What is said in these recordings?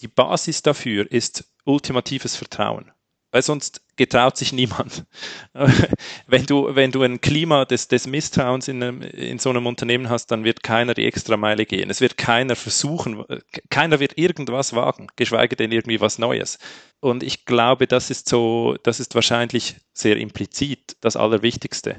die Basis dafür ist ultimatives Vertrauen weil sonst getraut sich niemand. wenn du, wenn du ein Klima des, des Misstrauens in, einem, in so einem Unternehmen hast, dann wird keiner die Extrameile gehen. Es wird keiner versuchen, keiner wird irgendwas wagen, geschweige denn irgendwie was Neues. Und ich glaube, das ist so, das ist wahrscheinlich sehr implizit das Allerwichtigste.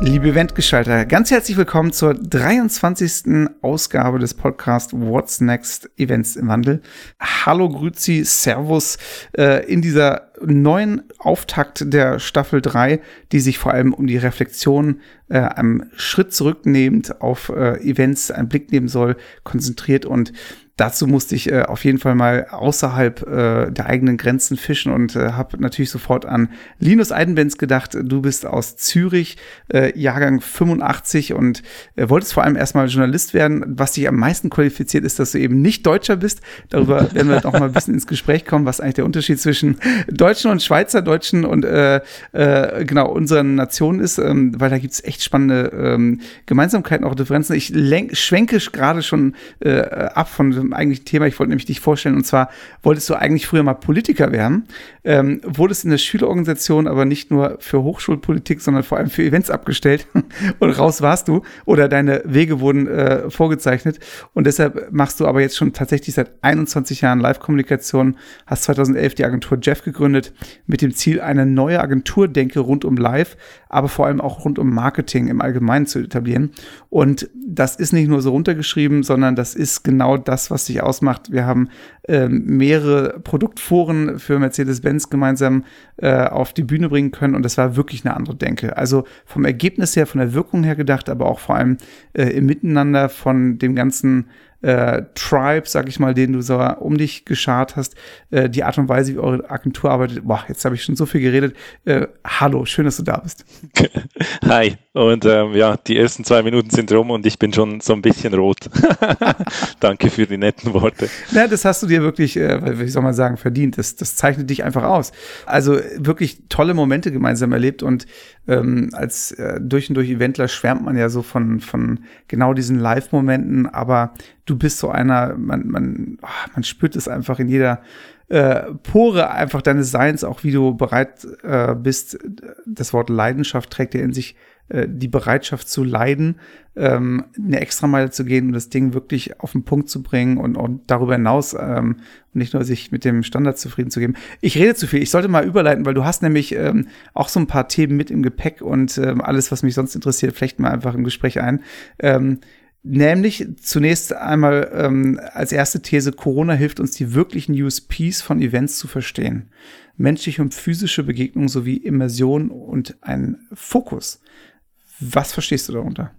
Liebe Eventgestalter, ganz herzlich willkommen zur 23. Ausgabe des Podcasts What's Next Events im Wandel. Hallo, Grüzi, Servus äh, in dieser neuen Auftakt der Staffel 3, die sich vor allem um die Reflexion äh, einem Schritt zurücknehmend auf äh, Events einen Blick nehmen soll, konzentriert und dazu musste ich äh, auf jeden Fall mal außerhalb äh, der eigenen Grenzen fischen und äh, habe natürlich sofort an Linus Eidenbenz gedacht. Du bist aus Zürich, äh, Jahrgang 85 und äh, wolltest vor allem erstmal Journalist werden. Was dich am meisten qualifiziert ist, dass du eben nicht Deutscher bist. Darüber werden wir noch mal ein bisschen ins Gespräch kommen, was eigentlich der Unterschied zwischen Deutschen und Schweizer Deutschen und äh, äh, genau unseren Nationen ist, ähm, weil da gibt's echt spannende ähm, Gemeinsamkeiten, auch Differenzen. Ich lenk, schwenke gerade schon äh, ab von dem eigentlichen Thema. Ich wollte nämlich dich vorstellen und zwar wolltest du eigentlich früher mal Politiker werden, ähm, wurdest in der Schülerorganisation aber nicht nur für Hochschulpolitik, sondern vor allem für Events abgestellt und raus warst du oder deine Wege wurden äh, vorgezeichnet und deshalb machst du aber jetzt schon tatsächlich seit 21 Jahren Live-Kommunikation, hast 2011 die Agentur Jeff gegründet mit dem Ziel, eine neue Agenturdenke rund um Live, aber vor allem auch rund um Marketing im Allgemeinen zu etablieren. Und das ist nicht nur so runtergeschrieben, sondern das ist genau das, was dich ausmacht. Wir haben ähm, mehrere Produktforen für Mercedes-Benz gemeinsam äh, auf die Bühne bringen können und das war wirklich eine andere Denke. Also vom Ergebnis her, von der Wirkung her gedacht, aber auch vor allem äh, im Miteinander von dem ganzen äh, Tribe, sag ich mal, den du so um dich geschart hast, äh, die Art und Weise, wie eure Agentur arbeitet. Boah, jetzt habe ich schon so viel geredet. Äh, hallo, schön, dass du da bist. Hi. Und ähm, ja, die ersten zwei Minuten sind rum und ich bin schon so ein bisschen rot. Danke für die netten Worte. Na, das hast du dir wirklich, äh, wie soll man sagen, verdient. Das, das zeichnet dich einfach aus. Also wirklich tolle Momente gemeinsam erlebt und ähm, als äh, durch und durch Eventler schwärmt man ja so von, von genau diesen Live-Momenten, aber du bist so einer, man, man, oh, man spürt es einfach in jeder äh, Pore einfach deines Seins, auch wie du bereit äh, bist. Das Wort Leidenschaft trägt ja in sich die Bereitschaft zu leiden, ähm, eine Extrameile zu gehen und das Ding wirklich auf den Punkt zu bringen und, und darüber hinaus ähm, nicht nur sich mit dem Standard zufrieden zu geben. Ich rede zu viel. Ich sollte mal überleiten, weil du hast nämlich ähm, auch so ein paar Themen mit im Gepäck und ähm, alles, was mich sonst interessiert, vielleicht mal einfach im Gespräch ein. Ähm, Nämlich zunächst einmal ähm, als erste These, Corona hilft uns, die wirklichen USPs von Events zu verstehen. Menschliche und physische Begegnungen sowie Immersion und ein Fokus. Was verstehst du darunter?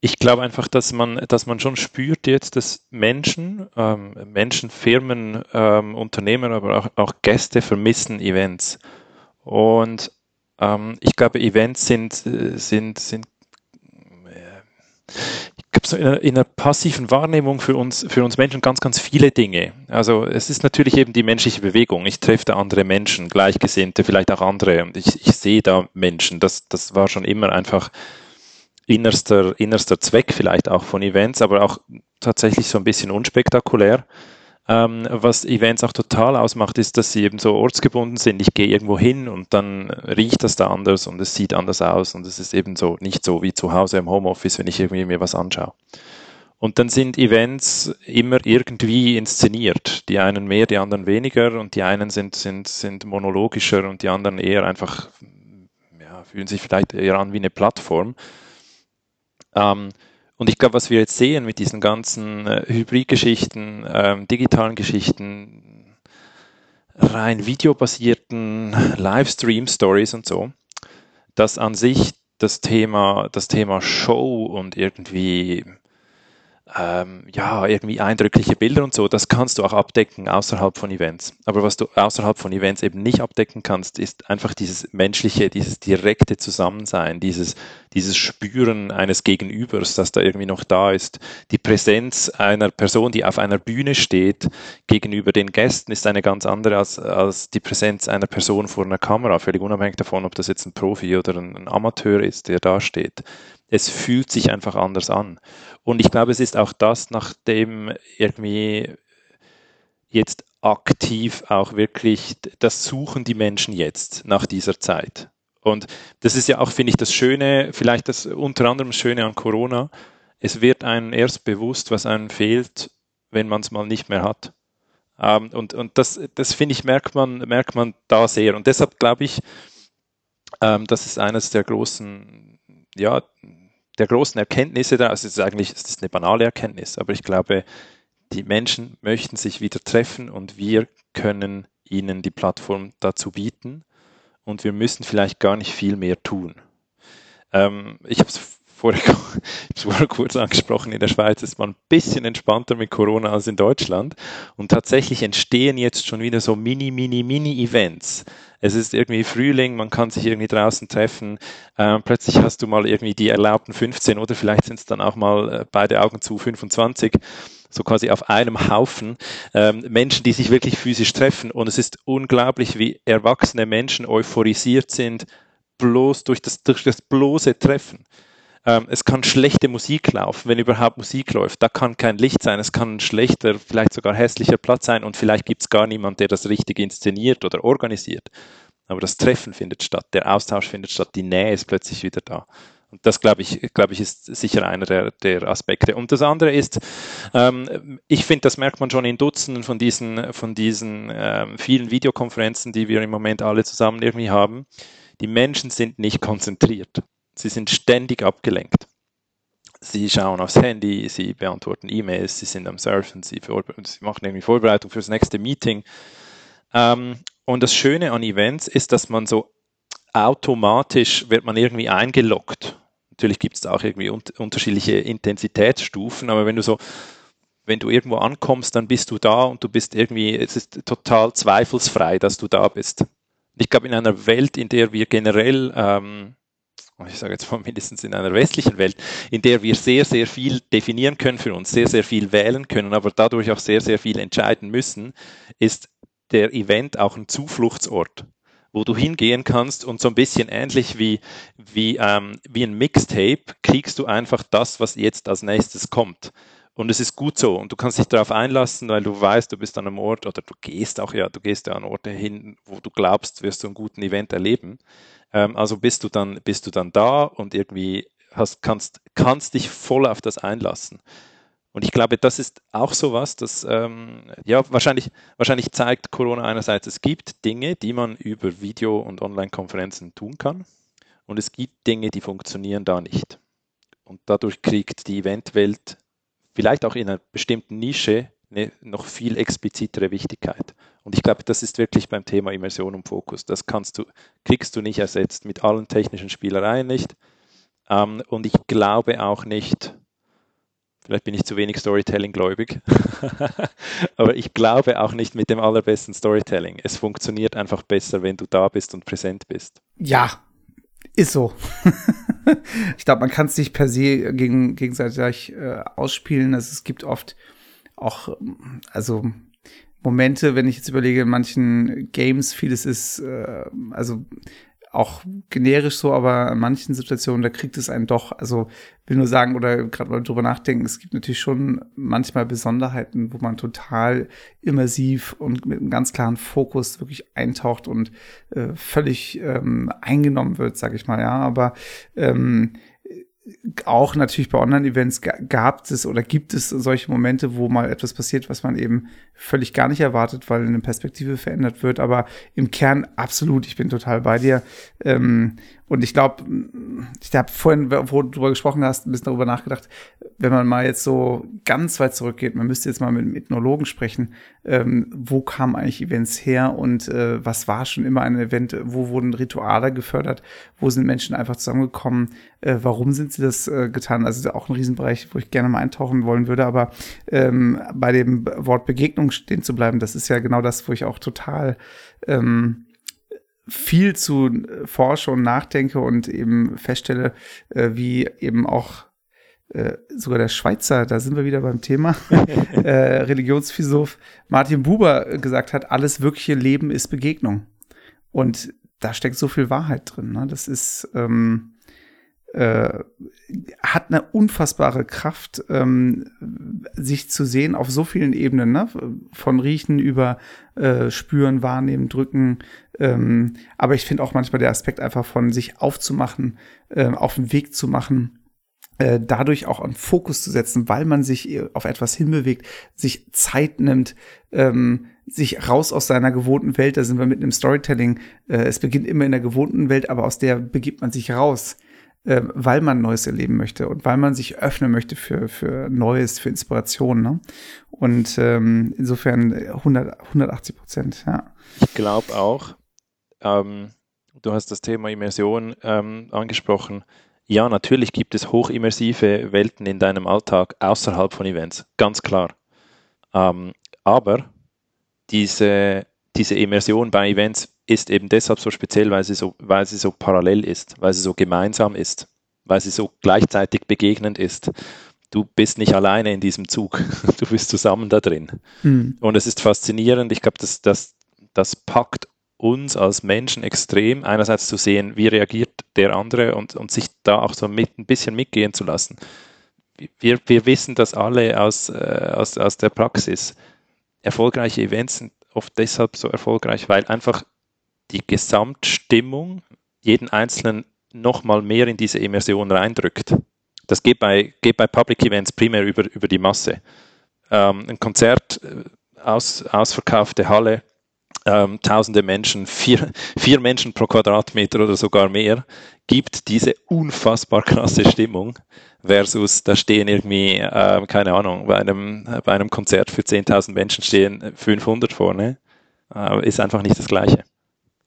Ich glaube einfach, dass man, dass man schon spürt jetzt, dass Menschen, ähm, Menschen, Firmen, ähm, Unternehmen, aber auch, auch Gäste vermissen Events. Und ähm, ich glaube, Events sind, äh, sind, sind so in einer, in einer, passiven Wahrnehmung für uns, für uns Menschen ganz, ganz viele Dinge. Also es ist natürlich eben die menschliche Bewegung. Ich treffe da andere Menschen, Gleichgesinnte, vielleicht auch andere ich, ich sehe da Menschen. Das, das war schon immer einfach innerster, innerster Zweck vielleicht auch von Events, aber auch tatsächlich so ein bisschen unspektakulär. Ähm, was Events auch total ausmacht, ist, dass sie eben so ortsgebunden sind. Ich gehe irgendwo hin und dann riecht das da anders und es sieht anders aus und es ist eben so nicht so wie zu Hause im Homeoffice, wenn ich irgendwie mir was anschaue. Und dann sind Events immer irgendwie inszeniert. Die einen mehr, die anderen weniger und die einen sind, sind, sind monologischer und die anderen eher einfach, ja, fühlen sich vielleicht eher an wie eine Plattform. Ähm, und ich glaube, was wir jetzt sehen mit diesen ganzen äh, Hybridgeschichten, ähm, digitalen Geschichten, rein videobasierten Livestream-Stories und so, dass an sich das Thema, das Thema Show und irgendwie ähm, ja, irgendwie eindrückliche Bilder und so, das kannst du auch abdecken außerhalb von Events. Aber was du außerhalb von Events eben nicht abdecken kannst, ist einfach dieses menschliche, dieses direkte Zusammensein, dieses, dieses Spüren eines Gegenübers, das da irgendwie noch da ist. Die Präsenz einer Person, die auf einer Bühne steht, gegenüber den Gästen ist eine ganz andere als, als die Präsenz einer Person vor einer Kamera, völlig unabhängig davon, ob das jetzt ein Profi oder ein, ein Amateur ist, der da steht es fühlt sich einfach anders an. Und ich glaube, es ist auch das, nachdem irgendwie jetzt aktiv auch wirklich, das suchen die Menschen jetzt nach dieser Zeit. Und das ist ja auch, finde ich, das Schöne, vielleicht das unter anderem Schöne an Corona. Es wird einem erst bewusst, was einem fehlt, wenn man es mal nicht mehr hat. Ähm, und und das, das finde ich, merkt man, merkt man da sehr. Und deshalb glaube ich, ähm, das ist eines der großen, ja, der großen Erkenntnisse da. Also es ist eigentlich, es ist eine banale Erkenntnis, aber ich glaube, die Menschen möchten sich wieder treffen und wir können ihnen die Plattform dazu bieten und wir müssen vielleicht gar nicht viel mehr tun. Ähm, ich habe es vorher, vorher kurz angesprochen, in der Schweiz ist man ein bisschen entspannter mit Corona als in Deutschland. Und tatsächlich entstehen jetzt schon wieder so Mini, Mini, Mini-Events. Es ist irgendwie Frühling, man kann sich irgendwie draußen treffen. Ähm, plötzlich hast du mal irgendwie die erlaubten 15 oder vielleicht sind es dann auch mal äh, beide Augen zu 25 so quasi auf einem Haufen ähm, Menschen, die sich wirklich physisch treffen. Und es ist unglaublich, wie erwachsene Menschen euphorisiert sind, bloß durch das, durch das bloße Treffen. Ähm, es kann schlechte Musik laufen, wenn überhaupt Musik läuft. Da kann kein Licht sein, es kann ein schlechter, vielleicht sogar hässlicher Platz sein und vielleicht gibt es gar niemand, der das richtig inszeniert oder organisiert. Aber das Treffen findet statt, der Austausch findet statt, die Nähe ist plötzlich wieder da. Und das, glaube ich, glaube ich, ist sicher einer der, der Aspekte. Und das andere ist, ähm, ich finde, das merkt man schon in Dutzenden von diesen, von diesen ähm, vielen Videokonferenzen, die wir im Moment alle zusammen irgendwie haben. Die Menschen sind nicht konzentriert. Sie sind ständig abgelenkt. Sie schauen aufs Handy, sie beantworten E-Mails, sie sind am Surfen, sie, sie, machen irgendwie Vorbereitung fürs nächste Meeting. Ähm, und das Schöne an Events ist, dass man so automatisch wird man irgendwie eingeloggt. Natürlich gibt es auch irgendwie un unterschiedliche Intensitätsstufen, aber wenn du so, wenn du irgendwo ankommst, dann bist du da und du bist irgendwie, es ist total zweifelsfrei, dass du da bist. Ich glaube, in einer Welt, in der wir generell ähm, ich sage jetzt mal mindestens in einer westlichen Welt, in der wir sehr, sehr viel definieren können für uns, sehr, sehr viel wählen können, aber dadurch auch sehr, sehr viel entscheiden müssen, ist der Event auch ein Zufluchtsort, wo du hingehen kannst und so ein bisschen ähnlich wie, wie, ähm, wie ein Mixtape kriegst du einfach das, was jetzt als nächstes kommt. Und es ist gut so und du kannst dich darauf einlassen, weil du weißt, du bist an einem Ort oder du gehst auch, ja, du gehst ja an Orte hin, wo du glaubst, wirst du einen guten Event erleben. Ähm, also bist du dann, bist du dann da und irgendwie hast, kannst, kannst dich voll auf das einlassen. Und ich glaube, das ist auch so was, das ähm, ja wahrscheinlich, wahrscheinlich zeigt Corona einerseits, es gibt Dinge, die man über Video- und Online-Konferenzen tun kann. Und es gibt Dinge, die funktionieren da nicht. Und dadurch kriegt die Eventwelt vielleicht auch in einer bestimmten Nische eine noch viel explizitere Wichtigkeit. Und ich glaube, das ist wirklich beim Thema Immersion und Fokus. Das kannst du, kriegst du nicht ersetzt mit allen technischen Spielereien nicht. Ähm, und ich glaube auch nicht, vielleicht bin ich zu wenig Storytelling gläubig, aber ich glaube auch nicht mit dem allerbesten Storytelling. Es funktioniert einfach besser, wenn du da bist und präsent bist. Ja, ist so. ich glaube, man kann es nicht per se gegen, gegenseitig äh, ausspielen. Also es gibt oft auch, also Momente, wenn ich jetzt überlege, in manchen Games, vieles ist, äh, also auch generisch so, aber in manchen Situationen, da kriegt es einen doch, also will nur sagen oder gerade mal drüber nachdenken, es gibt natürlich schon manchmal Besonderheiten, wo man total immersiv und mit einem ganz klaren Fokus wirklich eintaucht und äh, völlig ähm, eingenommen wird, sag ich mal, ja, aber ähm, auch natürlich bei Online-Events gab es oder gibt es solche Momente, wo mal etwas passiert, was man eben völlig gar nicht erwartet, weil eine Perspektive verändert wird. Aber im Kern absolut, ich bin total bei dir. Ähm, und ich glaube, ich habe vorhin, wo du darüber gesprochen hast, ein bisschen darüber nachgedacht, wenn man mal jetzt so ganz weit zurückgeht, man müsste jetzt mal mit einem Ethnologen sprechen, ähm, wo kamen eigentlich Events her und äh, was war schon immer ein Event, wo wurden Rituale gefördert, wo sind Menschen einfach zusammengekommen, äh, warum sind sie das äh, getan? Also auch ein Riesenbereich, wo ich gerne mal eintauchen wollen würde, aber ähm, bei dem Wort Begegnung stehen zu bleiben, das ist ja genau das, wo ich auch total ähm, viel zu äh, forsche und nachdenke und eben feststelle, äh, wie eben auch äh, sogar der Schweizer, da sind wir wieder beim Thema, äh, Religionsphilosoph Martin Buber gesagt hat, alles wirkliche Leben ist Begegnung. Und da steckt so viel Wahrheit drin. Ne? Das ist, ähm, äh, hat eine unfassbare Kraft, ähm, sich zu sehen auf so vielen Ebenen, ne? von Riechen über äh, Spüren, Wahrnehmen, Drücken. Ähm, aber ich finde auch manchmal der Aspekt einfach von sich aufzumachen, äh, auf den Weg zu machen äh, dadurch auch einen Fokus zu setzen, weil man sich äh, auf etwas hinbewegt, sich Zeit nimmt, ähm, sich raus aus seiner gewohnten Welt, da sind wir mitten im Storytelling, äh, es beginnt immer in der gewohnten Welt, aber aus der begibt man sich raus, äh, weil man Neues erleben möchte und weil man sich öffnen möchte für, für Neues, für Inspiration. Ne? Und ähm, insofern 100, 180 Prozent, ja. Ich glaube auch, ähm, du hast das Thema Immersion ähm, angesprochen, ja, natürlich gibt es hochimmersive Welten in deinem Alltag außerhalb von Events, ganz klar. Ähm, aber diese, diese Immersion bei Events ist eben deshalb so speziell, weil sie so, weil sie so parallel ist, weil sie so gemeinsam ist, weil sie so gleichzeitig begegnend ist. Du bist nicht alleine in diesem Zug, du bist zusammen da drin. Mhm. Und es ist faszinierend, ich glaube, das, das, das packt uns als Menschen extrem, einerseits zu sehen, wie reagiert der andere und, und sich da auch so mit, ein bisschen mitgehen zu lassen. Wir, wir wissen das alle aus, äh, aus, aus der Praxis. Erfolgreiche Events sind oft deshalb so erfolgreich, weil einfach die Gesamtstimmung jeden Einzelnen nochmal mehr in diese Immersion reindrückt. Das geht bei, geht bei Public Events primär über, über die Masse. Ähm, ein Konzert, äh, aus, ausverkaufte Halle, ähm, tausende Menschen, vier, vier Menschen pro Quadratmeter oder sogar mehr, gibt diese unfassbar krasse Stimmung versus da stehen irgendwie, äh, keine Ahnung, bei einem, bei einem Konzert für 10.000 Menschen stehen 500 vorne, äh, ist einfach nicht das Gleiche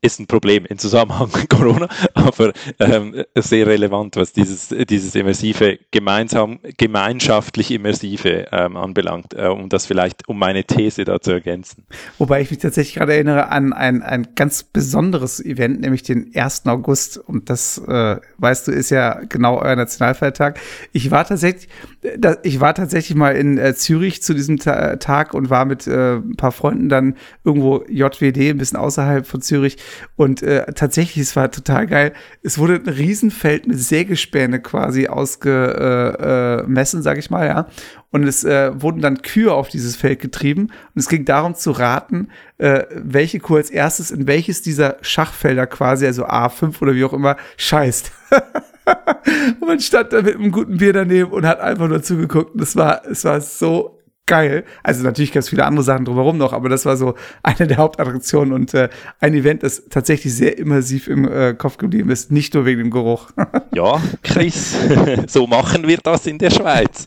ist ein Problem im Zusammenhang mit Corona, aber ähm, sehr relevant, was dieses, dieses immersive, gemeinsam, gemeinschaftlich immersive ähm, anbelangt, äh, um das vielleicht, um meine These da zu ergänzen. Wobei ich mich tatsächlich gerade erinnere an ein, ein ganz besonderes Event, nämlich den 1. August. Und das, äh, weißt du, ist ja genau euer Nationalfeiertag. Ich war tatsächlich, äh, ich war tatsächlich mal in äh, Zürich zu diesem Ta Tag und war mit äh, ein paar Freunden dann irgendwo JWD, ein bisschen außerhalb von Zürich und äh, tatsächlich, es war total geil. Es wurde ein Riesenfeld mit Sägespäne quasi ausgemessen, äh, äh, sag ich mal, ja. Und es äh, wurden dann Kühe auf dieses Feld getrieben. Und es ging darum zu raten, äh, welche Kuh als erstes in welches dieser Schachfelder quasi, also A5 oder wie auch immer, scheißt. und man stand da mit einem guten Bier daneben und hat einfach nur zugeguckt. Und es war, es war so geil. Also natürlich ganz viele andere Sachen drumherum noch, aber das war so eine der Hauptattraktionen und äh, ein Event, das tatsächlich sehr immersiv im äh, Kopf geblieben ist, nicht nur wegen dem Geruch. ja, Chris, so machen wir das in der Schweiz.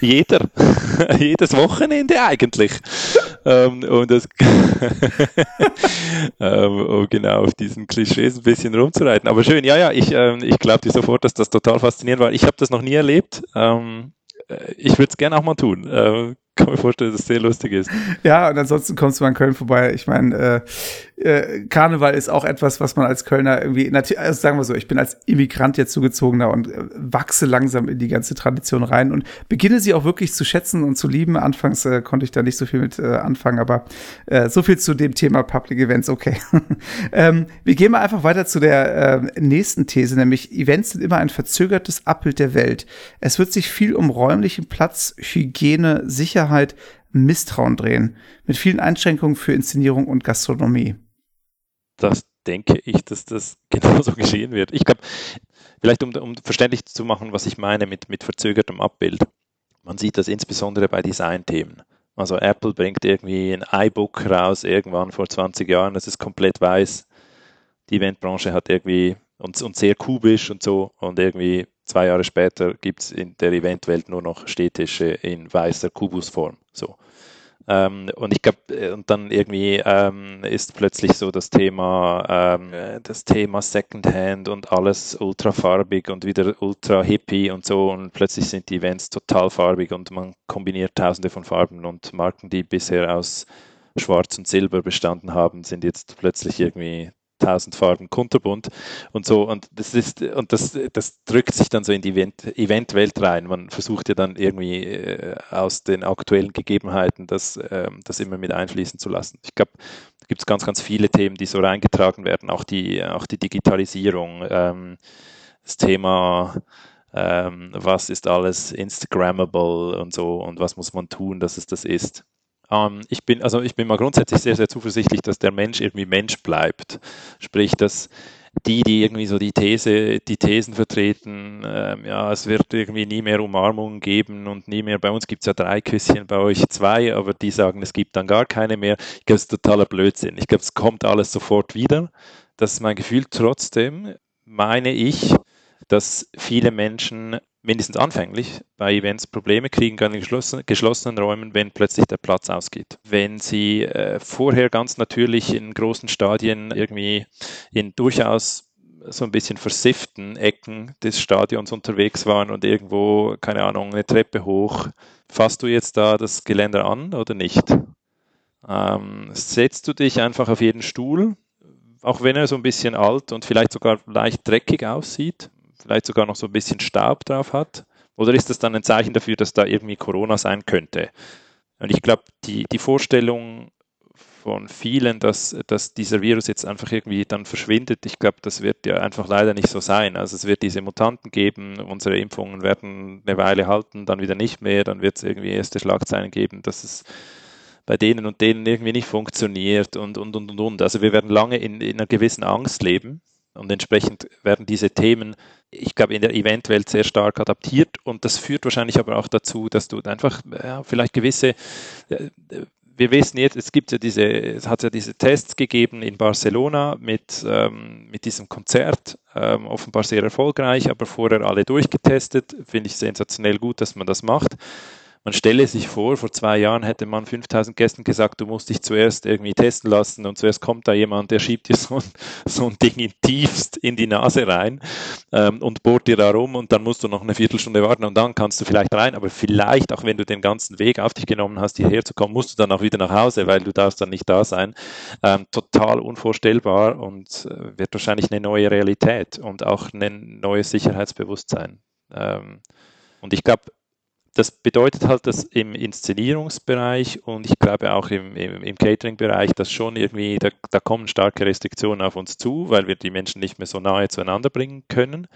Jeder, jedes Wochenende eigentlich. ähm, und das, ähm, um genau auf diesen Klischees ein bisschen rumzureiten. Aber schön, ja, ja, ich, ähm, ich glaube dir sofort, dass das total faszinierend war. Ich habe das noch nie erlebt. Ähm, äh, ich würde es gerne auch mal tun. Kann mir vorstellen, dass es sehr lustig ist. Ja, und ansonsten kommst du mal in Köln vorbei. Ich meine, äh, äh, Karneval ist auch etwas, was man als Kölner irgendwie, also sagen wir so, ich bin als Immigrant jetzt zugezogener und äh, wachse langsam in die ganze Tradition rein und beginne sie auch wirklich zu schätzen und zu lieben. Anfangs äh, konnte ich da nicht so viel mit äh, anfangen, aber äh, so viel zu dem Thema Public Events, okay. ähm, wir gehen mal einfach weiter zu der äh, nächsten These, nämlich Events sind immer ein verzögertes Abbild der Welt. Es wird sich viel um räumlichen Platz, Hygiene, Sicherheit Misstrauen drehen, mit vielen Einschränkungen für Inszenierung und Gastronomie. Das denke ich, dass das genauso geschehen wird. Ich glaube, vielleicht um, um verständlich zu machen, was ich meine mit, mit verzögertem Abbild. Man sieht das insbesondere bei Designthemen. Also Apple bringt irgendwie ein iBook raus, irgendwann vor 20 Jahren, das ist komplett weiß. Die Eventbranche hat irgendwie und, und sehr kubisch und so und irgendwie zwei Jahre später gibt es in der Eventwelt nur noch Städtische in weißer Kubusform. So. Ähm, und ich glaube, äh, und dann irgendwie ähm, ist plötzlich so das Thema, ähm, äh, das Thema Secondhand und alles ultra farbig und wieder ultra hippie und so. Und plötzlich sind die Events total farbig und man kombiniert tausende von Farben. Und Marken, die bisher aus Schwarz und Silber bestanden haben, sind jetzt plötzlich irgendwie tausend Farben kunterbunt und so. Und das ist, und das, das drückt sich dann so in die Event, Eventwelt rein. Man versucht ja dann irgendwie äh, aus den aktuellen Gegebenheiten das, äh, das immer mit einfließen zu lassen. Ich glaube, da gibt es ganz, ganz viele Themen, die so reingetragen werden, auch die, auch die Digitalisierung. Ähm, das Thema, ähm, was ist alles Instagrammable und so und was muss man tun, dass es das ist. Ähm, ich bin, also ich bin mal grundsätzlich sehr, sehr zuversichtlich, dass der Mensch irgendwie Mensch bleibt. Sprich, dass die, die irgendwie so die These, die Thesen vertreten, ähm, ja, es wird irgendwie nie mehr Umarmungen geben und nie mehr, bei uns gibt es ja drei Küsschen, bei euch zwei, aber die sagen, es gibt dann gar keine mehr. Ich glaube, es ist totaler Blödsinn. Ich glaube, es kommt alles sofort wieder. Das ist mein Gefühl. Trotzdem meine ich, dass viele Menschen mindestens anfänglich bei Events Probleme kriegen können in geschlossen, geschlossenen Räumen, wenn plötzlich der Platz ausgeht. Wenn sie äh, vorher ganz natürlich in großen Stadien irgendwie in durchaus so ein bisschen versifften Ecken des Stadions unterwegs waren und irgendwo, keine Ahnung, eine Treppe hoch, fasst du jetzt da das Geländer an oder nicht? Ähm, setzt du dich einfach auf jeden Stuhl, auch wenn er so ein bisschen alt und vielleicht sogar leicht dreckig aussieht, vielleicht sogar noch so ein bisschen Staub drauf hat? Oder ist das dann ein Zeichen dafür, dass da irgendwie Corona sein könnte? Und ich glaube, die, die Vorstellung von vielen, dass, dass dieser Virus jetzt einfach irgendwie dann verschwindet, ich glaube, das wird ja einfach leider nicht so sein. Also es wird diese Mutanten geben, unsere Impfungen werden eine Weile halten, dann wieder nicht mehr, dann wird es irgendwie erste Schlagzeilen geben, dass es bei denen und denen irgendwie nicht funktioniert und, und, und, und. Also wir werden lange in, in einer gewissen Angst leben und entsprechend werden diese Themen ich glaube, in der Eventwelt sehr stark adaptiert und das führt wahrscheinlich aber auch dazu, dass du einfach ja, vielleicht gewisse, äh, wir wissen jetzt, es gibt ja diese, es hat ja diese Tests gegeben in Barcelona mit, ähm, mit diesem Konzert, ähm, offenbar sehr erfolgreich, aber vorher alle durchgetestet, finde ich sensationell gut, dass man das macht. Man stelle sich vor, vor zwei Jahren hätte man 5000 Gästen gesagt, du musst dich zuerst irgendwie testen lassen und zuerst kommt da jemand, der schiebt dir so ein, so ein Ding in tiefst in die Nase rein ähm, und bohrt dir da rum und dann musst du noch eine Viertelstunde warten und dann kannst du vielleicht rein, aber vielleicht, auch wenn du den ganzen Weg auf dich genommen hast, hierher zu kommen, musst du dann auch wieder nach Hause, weil du darfst dann nicht da sein. Ähm, total unvorstellbar und äh, wird wahrscheinlich eine neue Realität und auch ein neues Sicherheitsbewusstsein. Ähm, und ich glaube, das bedeutet halt, dass im Inszenierungsbereich und ich glaube auch im, im, im Catering-Bereich, dass schon irgendwie, da, da, kommen starke Restriktionen auf uns zu, weil wir die Menschen nicht mehr so nahe zueinander bringen können,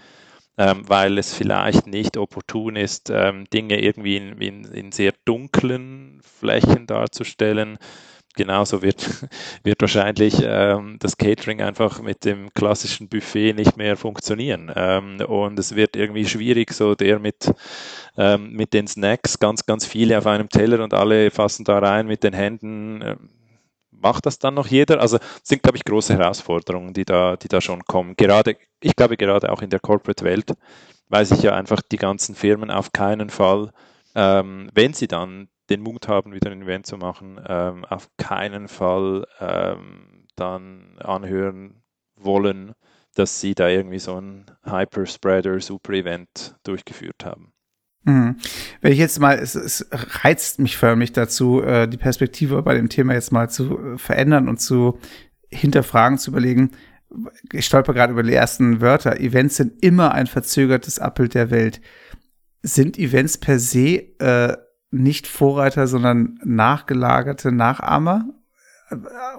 ähm, weil es vielleicht nicht opportun ist, ähm, Dinge irgendwie in, in, in sehr dunklen Flächen darzustellen genauso wird, wird wahrscheinlich ähm, das Catering einfach mit dem klassischen Buffet nicht mehr funktionieren. Ähm, und es wird irgendwie schwierig, so der mit, ähm, mit den Snacks, ganz, ganz viele auf einem Teller und alle fassen da rein mit den Händen. Ähm, macht das dann noch jeder? Also sind, glaube ich, große Herausforderungen, die da, die da schon kommen. Gerade, ich glaube, gerade auch in der Corporate-Welt, weil sich ja einfach die ganzen Firmen auf keinen Fall, ähm, wenn sie dann den Mut haben, wieder ein Event zu machen, ähm, auf keinen Fall ähm, dann anhören wollen, dass sie da irgendwie so ein Hyperspreader-Super-Event durchgeführt haben. Mhm. Wenn ich jetzt mal, es, es reizt mich förmlich dazu, äh, die Perspektive bei dem Thema jetzt mal zu äh, verändern und zu hinterfragen, zu überlegen. Ich stolper gerade über die ersten Wörter. Events sind immer ein verzögertes Abbild der Welt. Sind Events per se äh, nicht Vorreiter, sondern nachgelagerte Nachahmer?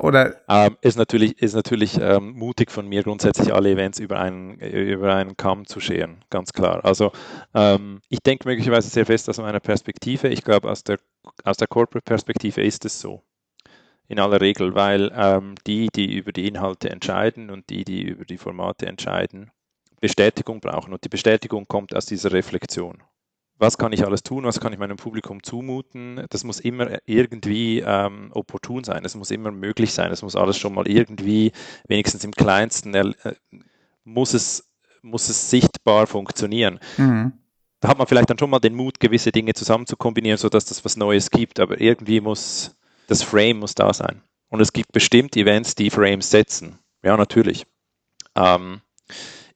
Oder? Ähm, ist natürlich, ist natürlich ähm, mutig von mir, grundsätzlich alle Events über einen, über einen Kamm zu scheren, ganz klar. Also ähm, ich denke möglicherweise sehr fest aus meiner Perspektive. Ich glaube, aus der, aus der Corporate-Perspektive ist es so. In aller Regel, weil ähm, die, die über die Inhalte entscheiden und die, die über die Formate entscheiden, Bestätigung brauchen. Und die Bestätigung kommt aus dieser Reflexion was kann ich alles tun, was kann ich meinem Publikum zumuten. Das muss immer irgendwie ähm, opportun sein, es muss immer möglich sein, es muss alles schon mal irgendwie, wenigstens im kleinsten, äh, muss, es, muss es sichtbar funktionieren. Mhm. Da hat man vielleicht dann schon mal den Mut, gewisse Dinge zusammen zu kombinieren, sodass das was Neues gibt, aber irgendwie muss das Frame muss da sein. Und es gibt bestimmt Events, die Frames setzen. Ja, natürlich. Ähm,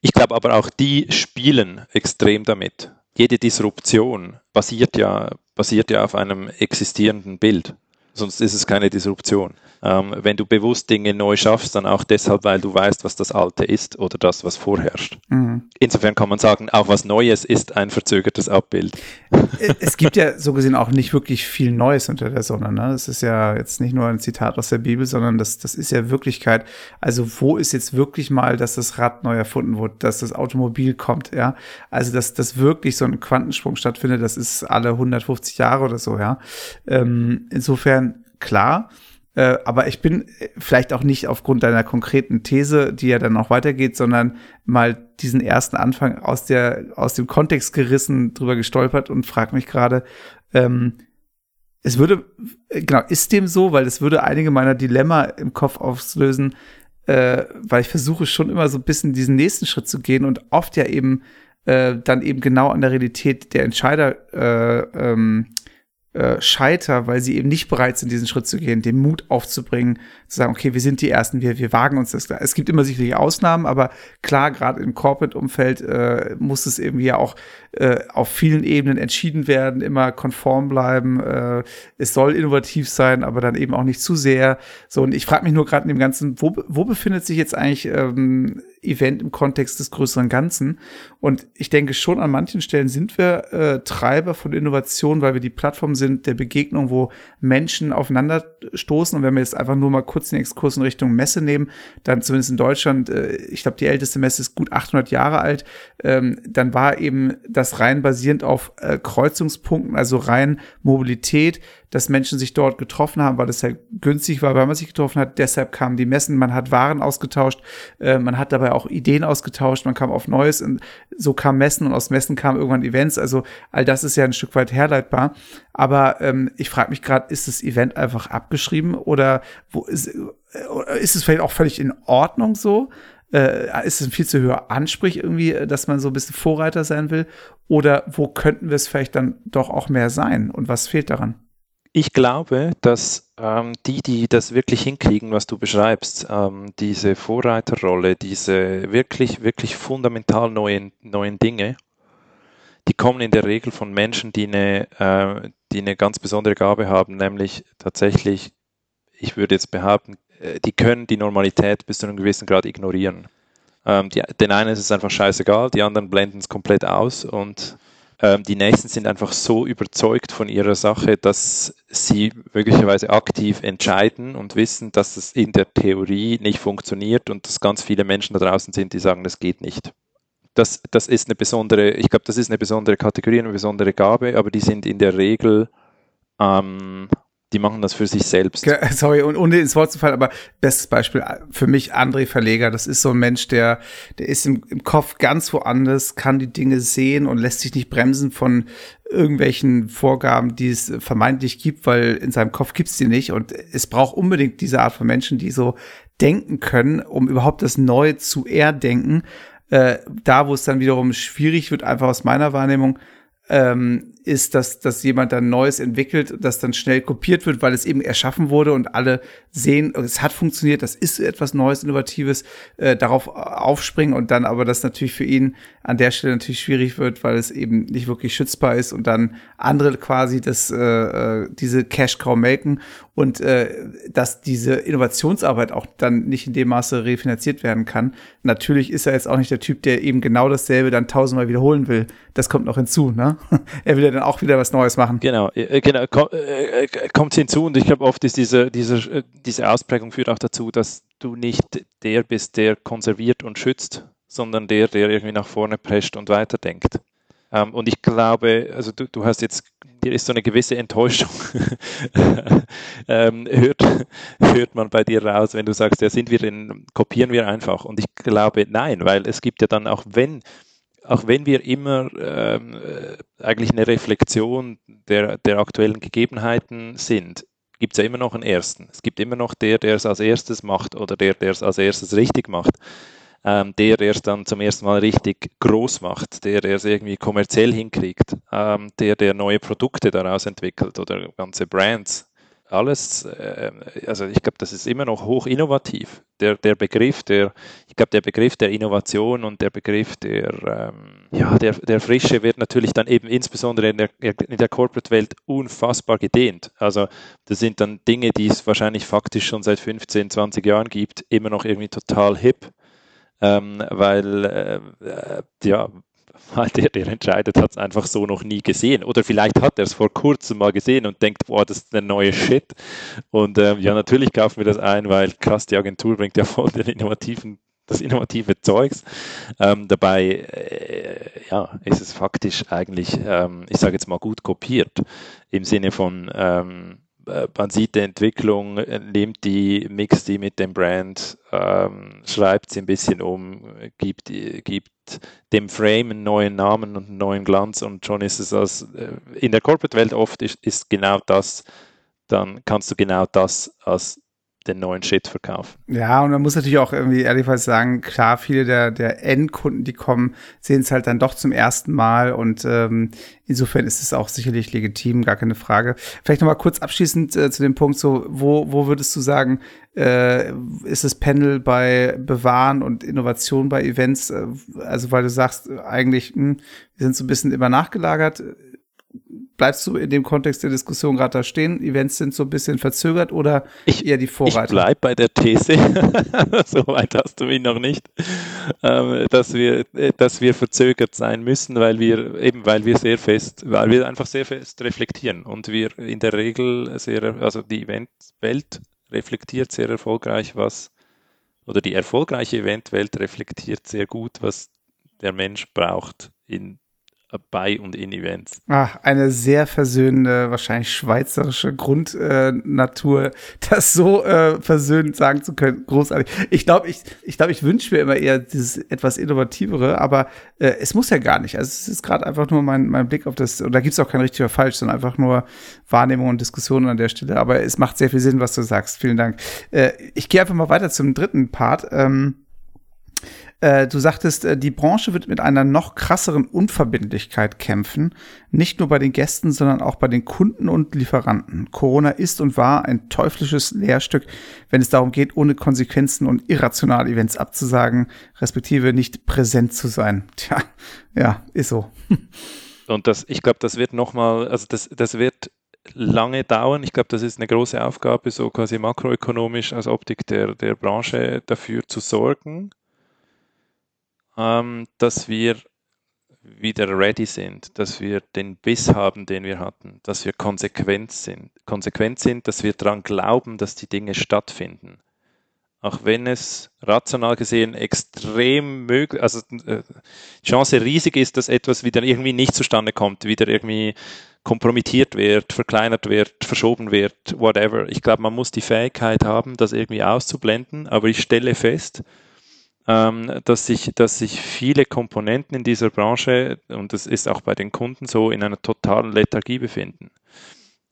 ich glaube aber auch, die spielen extrem damit jede Disruption basiert ja, basiert ja auf einem existierenden Bild. Sonst ist es keine Disruption. Ähm, wenn du bewusst Dinge neu schaffst, dann auch deshalb, weil du weißt, was das Alte ist oder das, was vorherrscht. Mhm. Insofern kann man sagen, auch was Neues ist ein verzögertes Abbild. Äh, es gibt ja so gesehen auch nicht wirklich viel Neues unter der Sonne. Ne? Es ist ja jetzt nicht nur ein Zitat aus der Bibel, sondern das, das ist ja Wirklichkeit. Also wo ist jetzt wirklich mal, dass das Rad neu erfunden wurde, dass das Automobil kommt, ja? Also dass, dass wirklich so ein Quantensprung stattfindet, das ist alle 150 Jahre oder so, ja. Ähm, insofern klar. Äh, aber ich bin äh, vielleicht auch nicht aufgrund deiner konkreten These, die ja dann auch weitergeht, sondern mal diesen ersten Anfang aus der aus dem Kontext gerissen, drüber gestolpert und frag mich gerade, ähm, es würde, äh, genau, ist dem so, weil es würde einige meiner Dilemma im Kopf auslösen, äh, weil ich versuche schon immer so ein bisschen diesen nächsten Schritt zu gehen und oft ja eben äh, dann eben genau an der Realität der Entscheider äh, ähm, äh, scheiter, weil sie eben nicht bereit sind, diesen Schritt zu gehen, den Mut aufzubringen, zu sagen, okay, wir sind die Ersten, wir, wir wagen uns das. Es gibt immer sicherlich Ausnahmen, aber klar, gerade im Corporate-Umfeld äh, muss es irgendwie ja auch äh, auf vielen Ebenen entschieden werden, immer konform bleiben. Äh, es soll innovativ sein, aber dann eben auch nicht zu sehr. So, und ich frage mich nur gerade in dem Ganzen, wo, wo befindet sich jetzt eigentlich ähm, Event im Kontext des größeren Ganzen? Und ich denke schon, an manchen Stellen sind wir äh, Treiber von Innovation, weil wir die Plattform sind der Begegnung, wo Menschen aufeinander stoßen. Und wenn wir jetzt einfach nur mal kurz den Exkurs in Richtung Messe nehmen, dann zumindest in Deutschland, äh, ich glaube, die älteste Messe ist gut 800 Jahre alt, ähm, dann war eben das rein basierend auf äh, Kreuzungspunkten, also rein Mobilität, dass Menschen sich dort getroffen haben, weil es halt günstig war, weil man sich getroffen hat. Deshalb kamen die Messen, man hat Waren ausgetauscht, äh, man hat dabei auch Ideen ausgetauscht, man kam auf Neues und so kamen Messen und aus Messen kamen irgendwann Events. Also all das ist ja ein Stück weit herleitbar. Aber ähm, ich frage mich gerade, ist das Event einfach abgeschrieben oder wo ist, äh, ist es vielleicht auch völlig in Ordnung so? Äh, ist es ein viel zu höher Ansprich irgendwie, dass man so ein bisschen Vorreiter sein will? Oder wo könnten wir es vielleicht dann doch auch mehr sein? Und was fehlt daran? Ich glaube, dass ähm, die, die das wirklich hinkriegen, was du beschreibst, ähm, diese Vorreiterrolle, diese wirklich, wirklich fundamental neuen, neuen Dinge, die kommen in der Regel von Menschen, die eine, äh, die eine ganz besondere Gabe haben, nämlich tatsächlich, ich würde jetzt behaupten, äh, die können die Normalität bis zu einem gewissen Grad ignorieren. Ähm, die, den einen ist es einfach scheißegal, die anderen blenden es komplett aus und ähm, die nächsten sind einfach so überzeugt von ihrer Sache, dass sie möglicherweise aktiv entscheiden und wissen, dass es in der Theorie nicht funktioniert und dass ganz viele Menschen da draußen sind, die sagen, das geht nicht. Das, das ist eine besondere, ich glaube, das ist eine besondere Kategorie, eine besondere Gabe, aber die sind in der Regel ähm, die machen das für sich selbst. Sorry, und ohne ins Wort zu fallen, aber bestes Beispiel äh, für mich André Verleger. Das ist so ein Mensch, der, der ist im, im Kopf ganz woanders, kann die Dinge sehen und lässt sich nicht bremsen von irgendwelchen Vorgaben, die es vermeintlich gibt, weil in seinem Kopf gibt's die nicht. Und es braucht unbedingt diese Art von Menschen, die so denken können, um überhaupt das Neue zu erdenken. Äh, da, wo es dann wiederum schwierig wird, einfach aus meiner Wahrnehmung, ähm, ist, dass, dass jemand dann Neues entwickelt, das dann schnell kopiert wird, weil es eben erschaffen wurde und alle sehen, es hat funktioniert, das ist etwas Neues, Innovatives, äh, darauf aufspringen und dann aber das natürlich für ihn an der Stelle natürlich schwierig wird, weil es eben nicht wirklich schützbar ist und dann andere quasi das, äh, äh diese Cash Cow melken und äh, dass diese Innovationsarbeit auch dann nicht in dem Maße refinanziert werden kann. Natürlich ist er jetzt auch nicht der Typ, der eben genau dasselbe dann tausendmal wiederholen will. Das kommt noch hinzu, ne? er will dann auch wieder was Neues machen. Genau, äh, genau, äh, äh, kommt hinzu und ich glaube oft ist diese, diese, diese Ausprägung führt auch dazu, dass du nicht der bist, der konserviert und schützt, sondern der, der irgendwie nach vorne prescht und weiterdenkt. Ähm, und ich glaube, also du, du hast jetzt, dir ist so eine gewisse Enttäuschung, ähm, hört, hört man bei dir raus, wenn du sagst, ja, sind wir denn, kopieren wir einfach. Und ich glaube, nein, weil es gibt ja dann auch, wenn, auch wenn wir immer ähm, äh, eigentlich eine Reflexion der, der aktuellen Gegebenheiten sind, gibt es ja immer noch einen Ersten. Es gibt immer noch der, der es als erstes macht oder der, der es als erstes richtig macht ähm, der, der es dann zum ersten Mal richtig groß macht, der, der es irgendwie kommerziell hinkriegt, ähm, der, der neue Produkte daraus entwickelt oder ganze Brands. Alles, äh, also ich glaube, das ist immer noch hoch innovativ. Der, der Begriff, der, ich glaube, der Begriff der Innovation und der Begriff der, ähm, ja, der, der Frische wird natürlich dann eben insbesondere in der, in der Corporate-Welt unfassbar gedehnt. Also das sind dann Dinge, die es wahrscheinlich faktisch schon seit 15, 20 Jahren gibt, immer noch irgendwie total hip. Ähm, weil äh, äh ja, der, der entscheidet, hat es einfach so noch nie gesehen. Oder vielleicht hat er es vor kurzem mal gesehen und denkt, boah, das ist der neue Shit. Und ähm, ja, natürlich kaufen wir das ein, weil krass, die Agentur bringt ja voll den innovativen das innovative Zeugs. Ähm, dabei äh, ja, ist es faktisch eigentlich, ähm, ich sage jetzt mal, gut kopiert im Sinne von ähm, äh, man sieht die Entwicklung, äh, nimmt die, mixt die mit dem Brand, ähm, schreibt sie ein bisschen um, gibt, gibt dem Frame einen neuen Namen und einen neuen Glanz und schon ist es als, äh, in der Corporate-Welt oft ist, ist genau das, dann kannst du genau das als den neuen Shit verkaufen. Ja, und man muss natürlich auch irgendwie ehrlicherweise sagen, klar, viele der, der Endkunden, die kommen, sehen es halt dann doch zum ersten Mal und ähm, insofern ist es auch sicherlich legitim, gar keine Frage. Vielleicht nochmal kurz abschließend äh, zu dem Punkt, so, wo, wo würdest du sagen, äh, ist das Panel bei Bewahren und Innovation bei Events? Äh, also, weil du sagst, eigentlich, mh, hm, wir sind so ein bisschen immer nachgelagert bleibst du in dem Kontext der Diskussion gerade da stehen? Events sind so ein bisschen verzögert oder ich, eher die Vorreiter? Ich bleib bei der These, so weit hast du mich noch nicht, ähm, dass wir, dass wir verzögert sein müssen, weil wir eben, weil wir sehr fest, weil wir einfach sehr fest reflektieren und wir in der Regel sehr, also die Eventwelt reflektiert sehr erfolgreich, was oder die erfolgreiche Eventwelt reflektiert sehr gut, was der Mensch braucht in bei und in Events. Ach, eine sehr versöhnende, wahrscheinlich schweizerische Grundnatur, äh, das so äh, versöhnend sagen zu können. Großartig. Ich glaube, ich, ich, glaub, ich wünsche mir immer eher dieses etwas innovativere, aber äh, es muss ja gar nicht. Also es ist gerade einfach nur mein, mein Blick auf das, und da gibt es auch kein richtig oder falsch, sondern einfach nur Wahrnehmung und Diskussion an der Stelle. Aber es macht sehr viel Sinn, was du sagst. Vielen Dank. Äh, ich gehe einfach mal weiter zum dritten Part. Ähm, äh, du sagtest, äh, die Branche wird mit einer noch krasseren Unverbindlichkeit kämpfen, nicht nur bei den Gästen, sondern auch bei den Kunden und Lieferanten. Corona ist und war ein teuflisches Lehrstück, wenn es darum geht, ohne Konsequenzen und irrationale Events abzusagen, respektive nicht präsent zu sein. Tja, ja, ist so. Und das, ich glaube, das wird nochmal, also das, das wird lange dauern. Ich glaube, das ist eine große Aufgabe, so quasi makroökonomisch als Optik der, der Branche dafür zu sorgen, ähm, dass wir wieder ready sind, dass wir den Biss haben, den wir hatten, dass wir konsequent sind, konsequent sind, dass wir daran glauben, dass die Dinge stattfinden. Auch wenn es rational gesehen extrem möglich, also äh, Chance riesig ist, dass etwas wieder irgendwie nicht zustande kommt, wieder irgendwie kompromittiert wird, verkleinert wird, verschoben wird, whatever. Ich glaube, man muss die Fähigkeit haben, das irgendwie auszublenden, aber ich stelle fest, dass, sich, dass sich viele Komponenten in dieser Branche, und das ist auch bei den Kunden so, in einer totalen Lethargie befinden.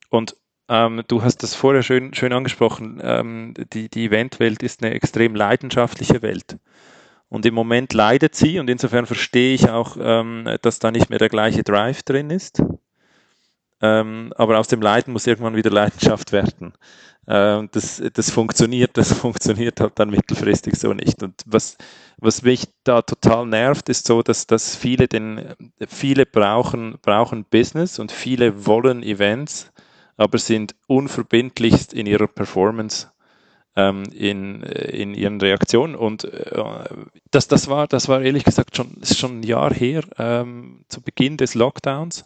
Und ähm, du hast das vorher schön, schön angesprochen, ähm, die, die Eventwelt ist eine extrem leidenschaftliche Welt. Und im Moment leidet sie und insofern verstehe ich auch, ähm, dass da nicht mehr der gleiche Drive drin ist. Ähm, aber aus dem Leiden muss irgendwann wieder Leidenschaft werden. Äh, das, das funktioniert, das funktioniert halt dann mittelfristig so nicht. Und was, was mich da total nervt, ist so, dass, dass viele den, viele brauchen, brauchen Business und viele wollen Events, aber sind unverbindlichst in ihrer Performance ähm, in, in ihren Reaktionen. Und äh, das, das, war, das war ehrlich gesagt schon, ist schon ein Jahr her, ähm, zu Beginn des Lockdowns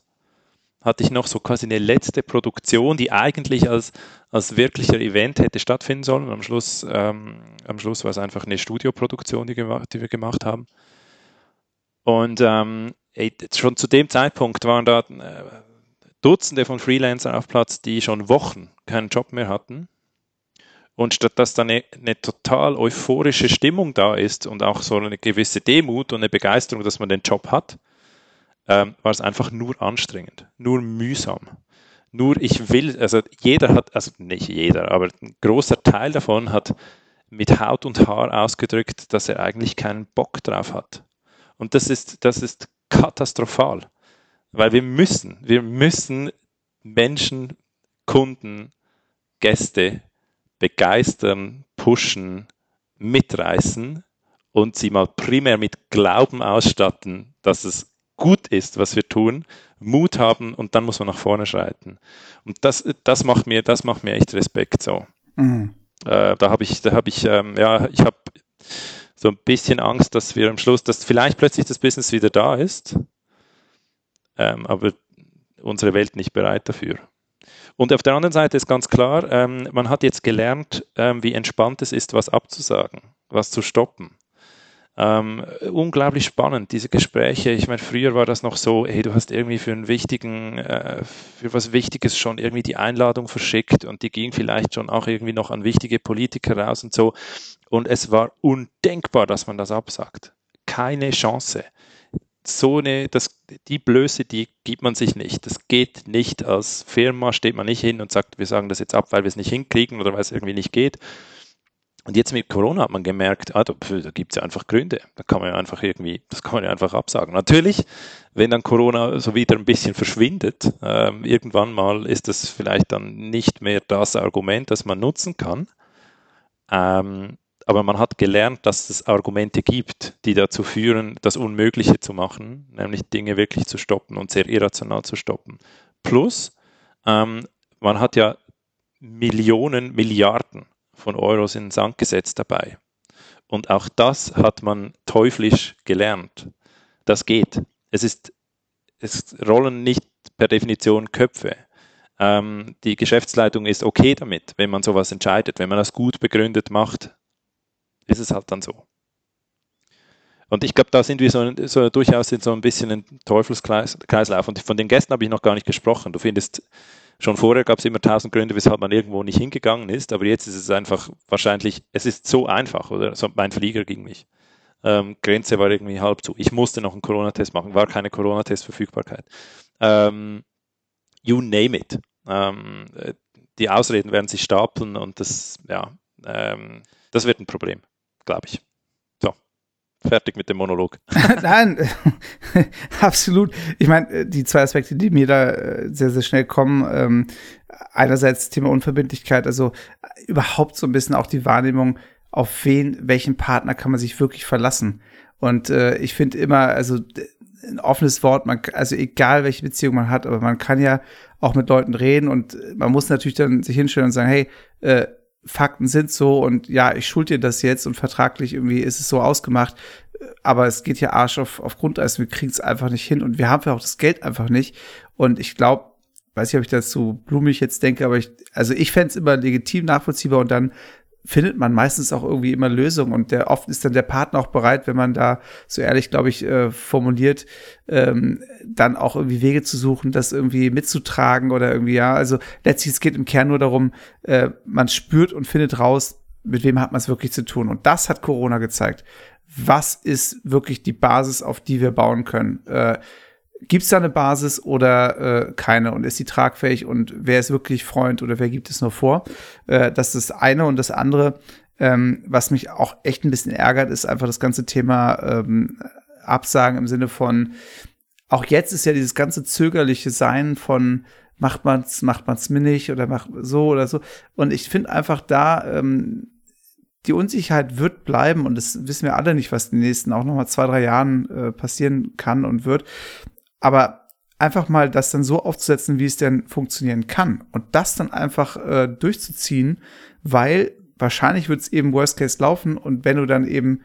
hatte ich noch so quasi eine letzte Produktion, die eigentlich als, als wirklicher Event hätte stattfinden sollen. Am Schluss, ähm, am Schluss war es einfach eine Studioproduktion, die, gemacht, die wir gemacht haben. Und ähm, schon zu dem Zeitpunkt waren da äh, Dutzende von Freelancern auf Platz, die schon Wochen keinen Job mehr hatten. Und statt dass da eine, eine, total euphorische Stimmung da ist und auch so eine gewisse Demut und eine Begeisterung, dass man den Job hat, ähm, war es einfach nur anstrengend, nur mühsam. Nur ich will, also jeder hat, also nicht jeder, aber ein großer Teil davon hat mit Haut und Haar ausgedrückt, dass er eigentlich keinen Bock drauf hat. Und das ist, das ist katastrophal, weil wir müssen, wir müssen Menschen, Kunden, Gäste begeistern, pushen, mitreißen und sie mal primär mit Glauben ausstatten, dass es gut ist, was wir tun, Mut haben und dann muss man nach vorne schreiten. Und das, das macht mir, das macht mir echt Respekt so. Mhm. Äh, da habe ich, da habe ich, ähm, ja, ich habe so ein bisschen Angst, dass wir am Schluss, dass vielleicht plötzlich das Business wieder da ist, ähm, aber unsere Welt nicht bereit dafür. Und auf der anderen Seite ist ganz klar, ähm, man hat jetzt gelernt, ähm, wie entspannt es ist, was abzusagen, was zu stoppen. Ähm, unglaublich spannend, diese Gespräche. Ich meine, früher war das noch so, hey, du hast irgendwie für einen wichtigen, äh, für was Wichtiges schon irgendwie die Einladung verschickt und die ging vielleicht schon auch irgendwie noch an wichtige Politiker raus und so. Und es war undenkbar, dass man das absagt. Keine Chance. So eine, das, die Blöße, die gibt man sich nicht. Das geht nicht. Als Firma steht man nicht hin und sagt, wir sagen das jetzt ab, weil wir es nicht hinkriegen oder weil es irgendwie nicht geht und jetzt mit Corona hat man gemerkt, ah, da, da gibt es ja einfach Gründe. Da kann man ja einfach irgendwie, das kann man ja einfach absagen. Natürlich, wenn dann Corona so wieder ein bisschen verschwindet, ähm, irgendwann mal ist das vielleicht dann nicht mehr das Argument, das man nutzen kann. Ähm, aber man hat gelernt, dass es Argumente gibt, die dazu führen, das Unmögliche zu machen, nämlich Dinge wirklich zu stoppen und sehr irrational zu stoppen. Plus, ähm, man hat ja Millionen, Milliarden von Euros in den Sand gesetzt dabei. Und auch das hat man teuflisch gelernt. Das geht. Es ist, es rollen nicht per Definition Köpfe. Ähm, die Geschäftsleitung ist okay damit, wenn man sowas entscheidet. Wenn man das gut begründet macht, ist es halt dann so. Und ich glaube, da sind wir so, so durchaus in so ein bisschen ein Teufelskreislauf. Und von den Gästen habe ich noch gar nicht gesprochen. Du findest Schon vorher gab es immer tausend Gründe, weshalb man irgendwo nicht hingegangen ist, aber jetzt ist es einfach wahrscheinlich, es ist so einfach, oder? So, mein Flieger ging nicht. Ähm, Grenze war irgendwie halb zu. Ich musste noch einen Corona-Test machen, war keine Corona-Test-Verfügbarkeit. Ähm, you name it. Ähm, die Ausreden werden sich stapeln und das, ja, ähm, das wird ein Problem, glaube ich fertig mit dem Monolog. Nein, absolut. Ich meine, die zwei Aspekte, die mir da äh, sehr, sehr schnell kommen, ähm, einerseits Thema Unverbindlichkeit, also überhaupt so ein bisschen auch die Wahrnehmung, auf wen, welchen Partner kann man sich wirklich verlassen. Und äh, ich finde immer, also ein offenes Wort, man, also egal welche Beziehung man hat, aber man kann ja auch mit Leuten reden und man muss natürlich dann sich hinstellen und sagen, hey, äh, Fakten sind so und ja, ich schuld dir das jetzt und vertraglich irgendwie ist es so ausgemacht. Aber es geht ja Arsch auf, auf Grundeis. Wir kriegen es einfach nicht hin und wir haben ja auch das Geld einfach nicht. Und ich glaube, weiß nicht, ob ich das so blumig jetzt denke, aber ich, also ich fände es immer legitim nachvollziehbar und dann findet man meistens auch irgendwie immer Lösungen und der oft ist dann der Partner auch bereit, wenn man da so ehrlich, glaube ich, äh, formuliert, ähm, dann auch irgendwie Wege zu suchen, das irgendwie mitzutragen oder irgendwie, ja, also letztlich es geht im Kern nur darum, äh, man spürt und findet raus, mit wem hat man es wirklich zu tun. Und das hat Corona gezeigt. Was ist wirklich die Basis, auf die wir bauen können? Äh, Gibt es da eine Basis oder äh, keine und ist sie tragfähig und wer ist wirklich Freund oder wer gibt es nur vor? Äh, das ist das eine und das andere, ähm, was mich auch echt ein bisschen ärgert, ist einfach das ganze Thema ähm, Absagen im Sinne von, auch jetzt ist ja dieses ganze zögerliche Sein von macht man's, macht man's mir nicht oder macht so oder so. Und ich finde einfach da, ähm, die Unsicherheit wird bleiben und das wissen wir alle nicht, was in den nächsten auch noch mal zwei, drei Jahren äh, passieren kann und wird. Aber einfach mal das dann so aufzusetzen, wie es denn funktionieren kann und das dann einfach äh, durchzuziehen, weil wahrscheinlich wird es eben Worst Case laufen und wenn du dann eben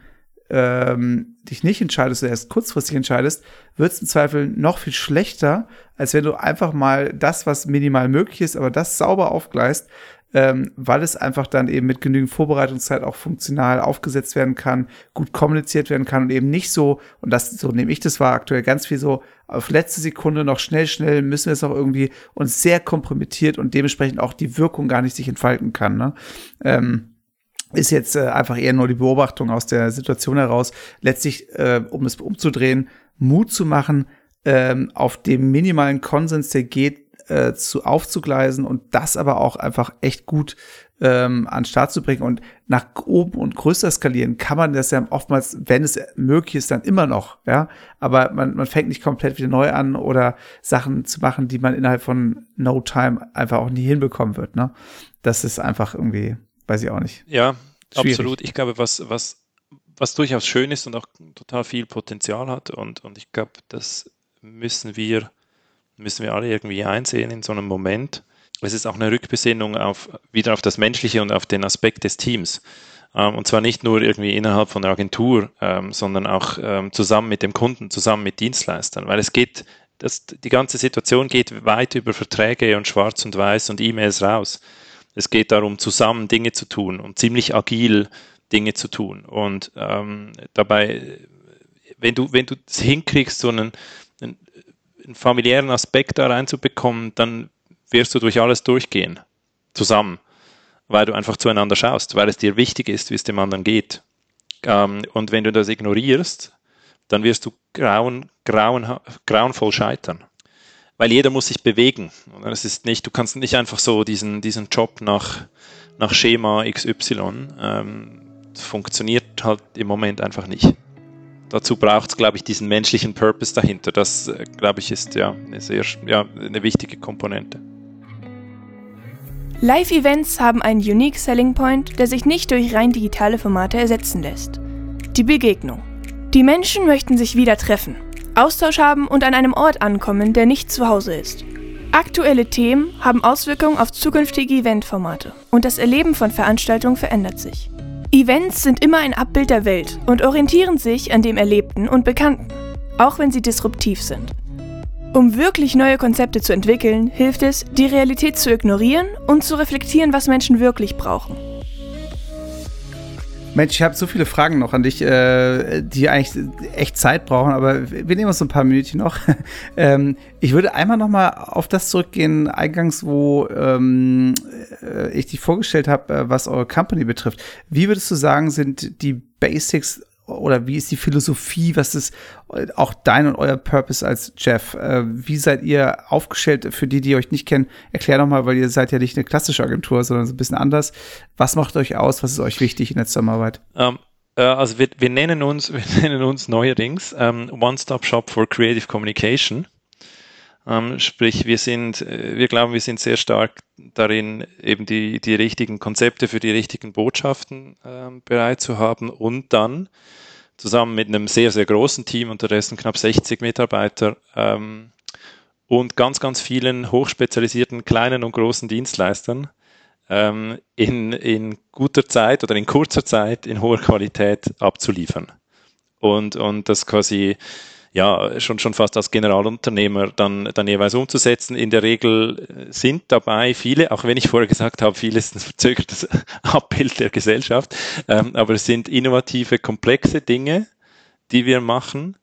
ähm, dich nicht entscheidest oder erst kurzfristig entscheidest, wird es im Zweifel noch viel schlechter, als wenn du einfach mal das, was minimal möglich ist, aber das sauber aufgleist, ähm, weil es einfach dann eben mit genügend Vorbereitungszeit auch funktional aufgesetzt werden kann, gut kommuniziert werden kann und eben nicht so, und das, so nehme ich das war aktuell ganz viel so, auf letzte Sekunde noch schnell, schnell müssen wir es auch irgendwie uns sehr kompromittiert und dementsprechend auch die Wirkung gar nicht sich entfalten kann. Ne? Ähm, ist jetzt äh, einfach eher nur die Beobachtung aus der Situation heraus, letztlich, äh, um es umzudrehen, Mut zu machen, ähm, auf dem minimalen Konsens, der geht, äh, zu aufzugleisen und das aber auch einfach echt gut ähm, an Start zu bringen und nach oben und größer skalieren kann man das ja oftmals, wenn es möglich ist, dann immer noch, ja. Aber man, man fängt nicht komplett wieder neu an oder Sachen zu machen, die man innerhalb von No Time einfach auch nie hinbekommen wird, ne? Das ist einfach irgendwie, weiß ich auch nicht. Ja, Schwierig. absolut. Ich glaube, was, was, was durchaus schön ist und auch total viel Potenzial hat und, und ich glaube, das müssen wir, müssen wir alle irgendwie einsehen in so einem Moment es ist auch eine Rückbesinnung auf, wieder auf das Menschliche und auf den Aspekt des Teams. Ähm, und zwar nicht nur irgendwie innerhalb von der Agentur, ähm, sondern auch ähm, zusammen mit dem Kunden, zusammen mit Dienstleistern, weil es geht, das, die ganze Situation geht weit über Verträge und Schwarz und Weiß und E-Mails raus. Es geht darum, zusammen Dinge zu tun und ziemlich agil Dinge zu tun. Und ähm, dabei, wenn du, wenn du es hinkriegst, so einen, einen, familiären Aspekt da reinzubekommen, dann wirst du durch alles durchgehen, zusammen, weil du einfach zueinander schaust, weil es dir wichtig ist, wie es dem anderen geht. Ähm, und wenn du das ignorierst, dann wirst du grauen, grauen, grauenvoll scheitern. Weil jeder muss sich bewegen. Es ist nicht, du kannst nicht einfach so diesen, diesen Job nach, nach Schema XY. Ähm, funktioniert halt im Moment einfach nicht. Dazu braucht es, glaube ich, diesen menschlichen Purpose dahinter. Das, äh, glaube ich, ist ja eine sehr ja, eine wichtige Komponente. Live-Events haben einen Unique Selling Point, der sich nicht durch rein digitale Formate ersetzen lässt. Die Begegnung. Die Menschen möchten sich wieder treffen, Austausch haben und an einem Ort ankommen, der nicht zu Hause ist. Aktuelle Themen haben Auswirkungen auf zukünftige Eventformate und das Erleben von Veranstaltungen verändert sich. Events sind immer ein Abbild der Welt und orientieren sich an dem Erlebten und Bekannten, auch wenn sie disruptiv sind. Um wirklich neue Konzepte zu entwickeln, hilft es, die Realität zu ignorieren und zu reflektieren, was Menschen wirklich brauchen. Mensch, ich habe so viele Fragen noch an dich, äh, die eigentlich echt Zeit brauchen, aber wir nehmen uns so ein paar Minuten noch. ähm, ich würde einmal noch mal auf das zurückgehen, eingangs, wo ähm, äh, ich dich vorgestellt habe, äh, was eure Company betrifft. Wie würdest du sagen, sind die Basics oder wie ist die Philosophie, was ist auch dein und euer Purpose als Jeff? Äh, wie seid ihr aufgestellt? Für die, die euch nicht kennen, erklär doch mal, weil ihr seid ja nicht eine klassische Agentur, sondern so ein bisschen anders. Was macht euch aus? Was ist euch wichtig in der Zusammenarbeit? Um, ähm, äh, also wir, wir, nennen uns, wir nennen uns neuerdings um, ähm, One-Stop-Shop for Creative Communication. Ähm, sprich, wir sind, äh, wir glauben, wir sind sehr stark darin, eben die, die richtigen Konzepte für die richtigen Botschaften ähm, bereit zu haben und dann zusammen mit einem sehr, sehr großen Team, unterdessen knapp 60 Mitarbeiter ähm, und ganz, ganz vielen hochspezialisierten kleinen und großen Dienstleistern ähm, in, in guter Zeit oder in kurzer Zeit in hoher Qualität abzuliefern. Und, und das quasi ja, schon, schon fast als Generalunternehmer dann, dann jeweils umzusetzen. In der Regel äh, sind dabei viele, auch wenn ich vorher gesagt habe, vieles ein verzögertes Abbild der Gesellschaft, ähm, aber es sind innovative, komplexe Dinge, die wir machen,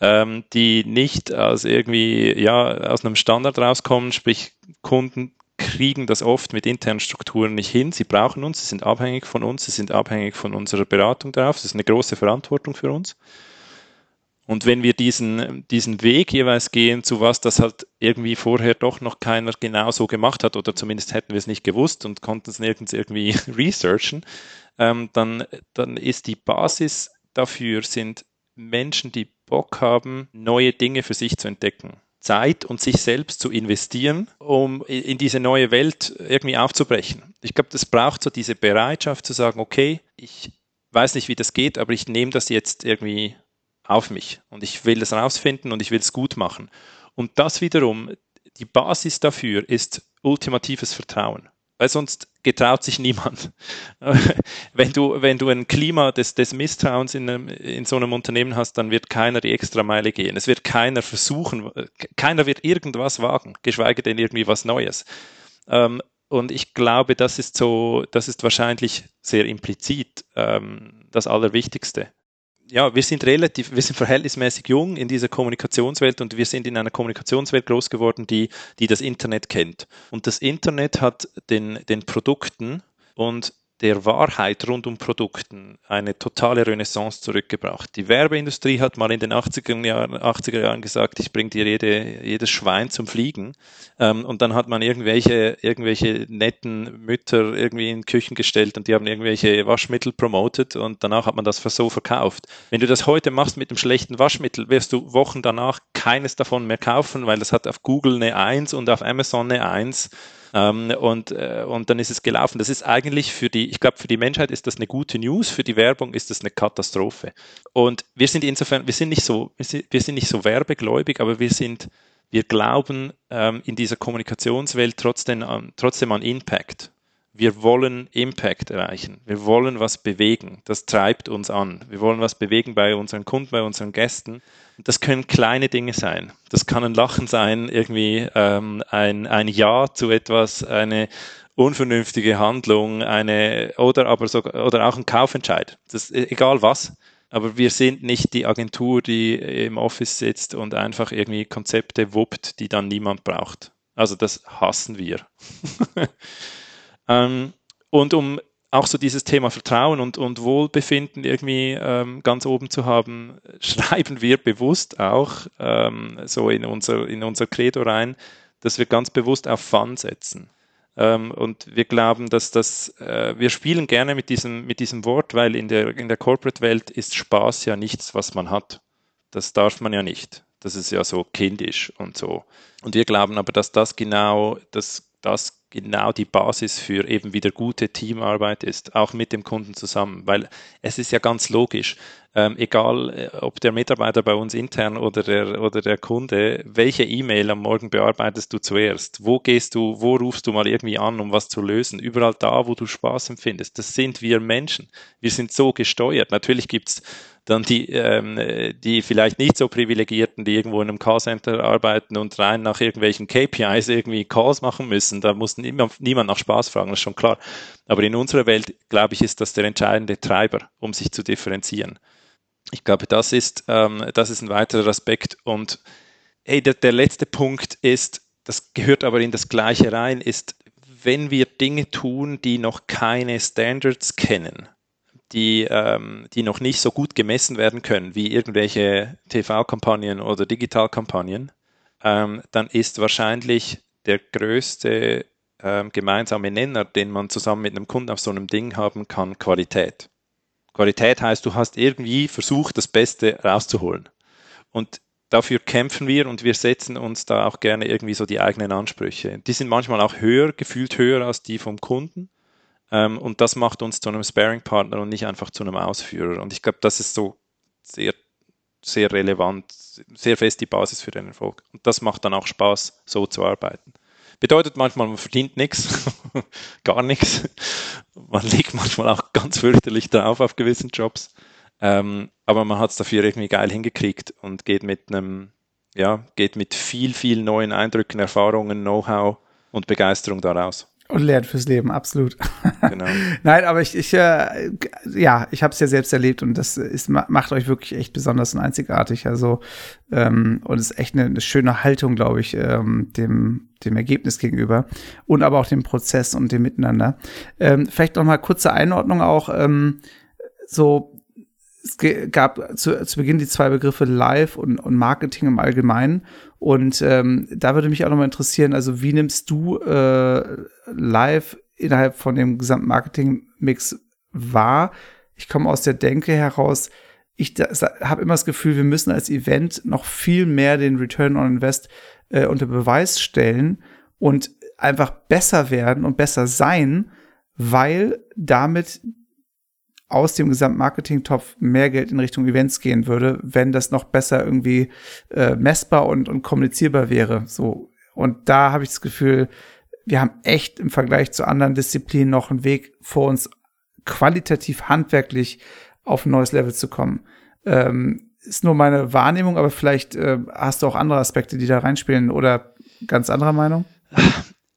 ähm, die nicht als irgendwie, ja, aus einem Standard rauskommen, sprich Kunden kriegen das oft mit internen Strukturen nicht hin. Sie brauchen uns, sie sind abhängig von uns, sie sind abhängig von unserer Beratung darauf. Das ist eine große Verantwortung für uns. Und wenn wir diesen, diesen Weg jeweils gehen zu was, das halt irgendwie vorher doch noch keiner genau so gemacht hat, oder zumindest hätten wir es nicht gewusst und konnten es nirgends irgendwie researchen, ähm, dann, dann ist die Basis dafür, sind Menschen, die Bock haben, neue Dinge für sich zu entdecken. Zeit und sich selbst zu investieren, um in diese neue Welt irgendwie aufzubrechen. Ich glaube, das braucht so diese Bereitschaft zu sagen, okay, ich weiß nicht, wie das geht, aber ich nehme das jetzt irgendwie auf mich und ich will das rausfinden und ich will es gut machen. Und das wiederum, die Basis dafür ist ultimatives Vertrauen. Weil sonst getraut sich niemand. wenn, du, wenn du ein Klima des, des Misstrauens in, einem, in so einem Unternehmen hast, dann wird keiner die Extrameile gehen. Es wird keiner versuchen, keiner wird irgendwas wagen, geschweige denn irgendwie was Neues. Ähm, und ich glaube, das ist so, das ist wahrscheinlich sehr implizit ähm, das Allerwichtigste ja, wir sind relativ, wir sind verhältnismäßig jung in dieser Kommunikationswelt und wir sind in einer Kommunikationswelt groß geworden, die, die das Internet kennt. Und das Internet hat den, den Produkten und der Wahrheit rund um Produkten eine totale Renaissance zurückgebracht. Die Werbeindustrie hat mal in den 80er Jahren, 80er Jahren gesagt, ich bringe dir jede, jedes Schwein zum Fliegen. Ähm, und dann hat man irgendwelche, irgendwelche netten Mütter irgendwie in Küchen gestellt und die haben irgendwelche Waschmittel promotet und danach hat man das so verkauft. Wenn du das heute machst mit einem schlechten Waschmittel, wirst du Wochen danach keines davon mehr kaufen, weil das hat auf Google eine 1 und auf Amazon eine 1 ähm, und, äh, und dann ist es gelaufen. Das ist eigentlich für die, ich glaube, für die Menschheit ist das eine gute News, für die Werbung ist das eine Katastrophe. Und wir sind insofern, wir sind nicht so, wir sind, wir sind nicht so werbegläubig, aber wir sind, wir glauben ähm, in dieser Kommunikationswelt trotzdem an, trotzdem an Impact. Wir wollen Impact erreichen. Wir wollen was bewegen. Das treibt uns an. Wir wollen was bewegen bei unseren Kunden, bei unseren Gästen. Das können kleine Dinge sein. Das kann ein Lachen sein, irgendwie ähm, ein, ein Ja zu etwas, eine unvernünftige Handlung, eine oder aber sogar oder auch ein Kaufentscheid. Das ist egal was. Aber wir sind nicht die Agentur, die im Office sitzt und einfach irgendwie Konzepte wuppt, die dann niemand braucht. Also das hassen wir. ähm, und um auch so dieses Thema Vertrauen und, und Wohlbefinden irgendwie ähm, ganz oben zu haben, schreiben wir bewusst auch ähm, so in unser, in unser Credo rein, dass wir ganz bewusst auf Fun setzen. Ähm, und wir glauben, dass das, äh, wir spielen gerne mit diesem, mit diesem Wort, weil in der, in der Corporate-Welt ist Spaß ja nichts, was man hat. Das darf man ja nicht. Das ist ja so kindisch und so. Und wir glauben aber, dass das genau, dass das genau die Basis für eben wieder gute Teamarbeit ist, auch mit dem Kunden zusammen, weil es ist ja ganz logisch, ähm, egal äh, ob der Mitarbeiter bei uns intern oder der, oder der Kunde, welche E-Mail am Morgen bearbeitest du zuerst? Wo gehst du, wo rufst du mal irgendwie an, um was zu lösen? Überall da, wo du Spaß empfindest. Das sind wir Menschen. Wir sind so gesteuert. Natürlich gibt's dann die, ähm, die vielleicht nicht so privilegierten, die irgendwo in einem Callcenter arbeiten und rein nach irgendwelchen KPIs irgendwie Calls machen müssen. Da muss niemand, nach Spaß fragen, das ist schon klar. Aber in unserer Welt, glaube ich, ist das der entscheidende Treiber, um sich zu differenzieren. Ich glaube, das ist, ähm, das ist ein weiterer Aspekt. Und hey, der, der letzte Punkt ist, das gehört aber in das Gleiche rein, ist, wenn wir Dinge tun, die noch keine Standards kennen, die, ähm, die noch nicht so gut gemessen werden können wie irgendwelche TV-Kampagnen oder Digitalkampagnen, ähm, dann ist wahrscheinlich der größte ähm, gemeinsame Nenner, den man zusammen mit einem Kunden auf so einem Ding haben kann, Qualität. Qualität heißt, du hast irgendwie versucht, das Beste rauszuholen. Und dafür kämpfen wir und wir setzen uns da auch gerne irgendwie so die eigenen Ansprüche. Die sind manchmal auch höher, gefühlt höher als die vom Kunden. Ähm, und das macht uns zu einem Sparing-Partner und nicht einfach zu einem Ausführer. Und ich glaube, das ist so sehr, sehr relevant, sehr fest die Basis für den Erfolg. Und das macht dann auch Spaß, so zu arbeiten. Bedeutet manchmal, man verdient nichts, gar nichts. Man liegt manchmal auch ganz fürchterlich drauf auf gewissen Jobs. Ähm, aber man hat es dafür irgendwie geil hingekriegt und geht mit einem, ja, geht mit viel, viel neuen Eindrücken, Erfahrungen, Know-how und Begeisterung daraus. Und lernt fürs Leben, absolut. Genau. Nein, aber ich, ich äh, ja, ich habe es ja selbst erlebt und das ist, macht euch wirklich echt besonders und einzigartig. Also, ähm, und ist echt eine, eine schöne Haltung, glaube ich, ähm, dem, dem Ergebnis gegenüber und aber auch dem Prozess und dem Miteinander. Ähm, vielleicht noch mal kurze Einordnung auch, ähm, so es gab zu, zu Beginn die zwei Begriffe Live und, und Marketing im Allgemeinen. Und ähm, da würde mich auch nochmal interessieren, also wie nimmst du äh, Live innerhalb von dem gesamten Marketing-Mix wahr? Ich komme aus der Denke heraus, ich habe immer das Gefühl, wir müssen als Event noch viel mehr den Return on Invest äh, unter Beweis stellen und einfach besser werden und besser sein, weil damit aus dem Gesamtmarketing-Topf mehr Geld in Richtung Events gehen würde, wenn das noch besser irgendwie äh, messbar und, und kommunizierbar wäre. So. Und da habe ich das Gefühl, wir haben echt im Vergleich zu anderen Disziplinen noch einen Weg vor uns, qualitativ handwerklich auf ein neues Level zu kommen. Ähm, ist nur meine Wahrnehmung, aber vielleicht äh, hast du auch andere Aspekte, die da reinspielen oder ganz anderer Meinung?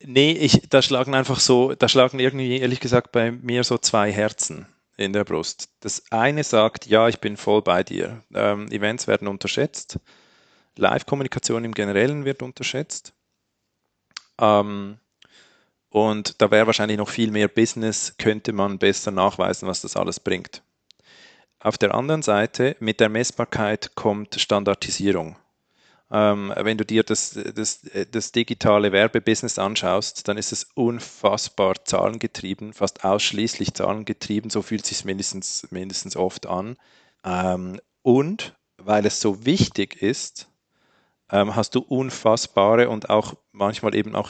Nee, ich, da schlagen einfach so, da schlagen irgendwie, ehrlich gesagt, bei mir so zwei Herzen in der Brust. Das eine sagt, ja, ich bin voll bei dir. Ähm, Events werden unterschätzt. Live-Kommunikation im Generellen wird unterschätzt. Ähm, Und da wäre wahrscheinlich noch viel mehr Business, könnte man besser nachweisen, was das alles bringt. Auf der anderen Seite, mit der Messbarkeit kommt Standardisierung. Ähm, wenn du dir das, das, das digitale Werbebusiness anschaust, dann ist es unfassbar zahlengetrieben, fast ausschließlich zahlengetrieben, so fühlt es sich mindestens, mindestens oft an. Ähm, und weil es so wichtig ist, ähm, hast du unfassbare und auch manchmal eben auch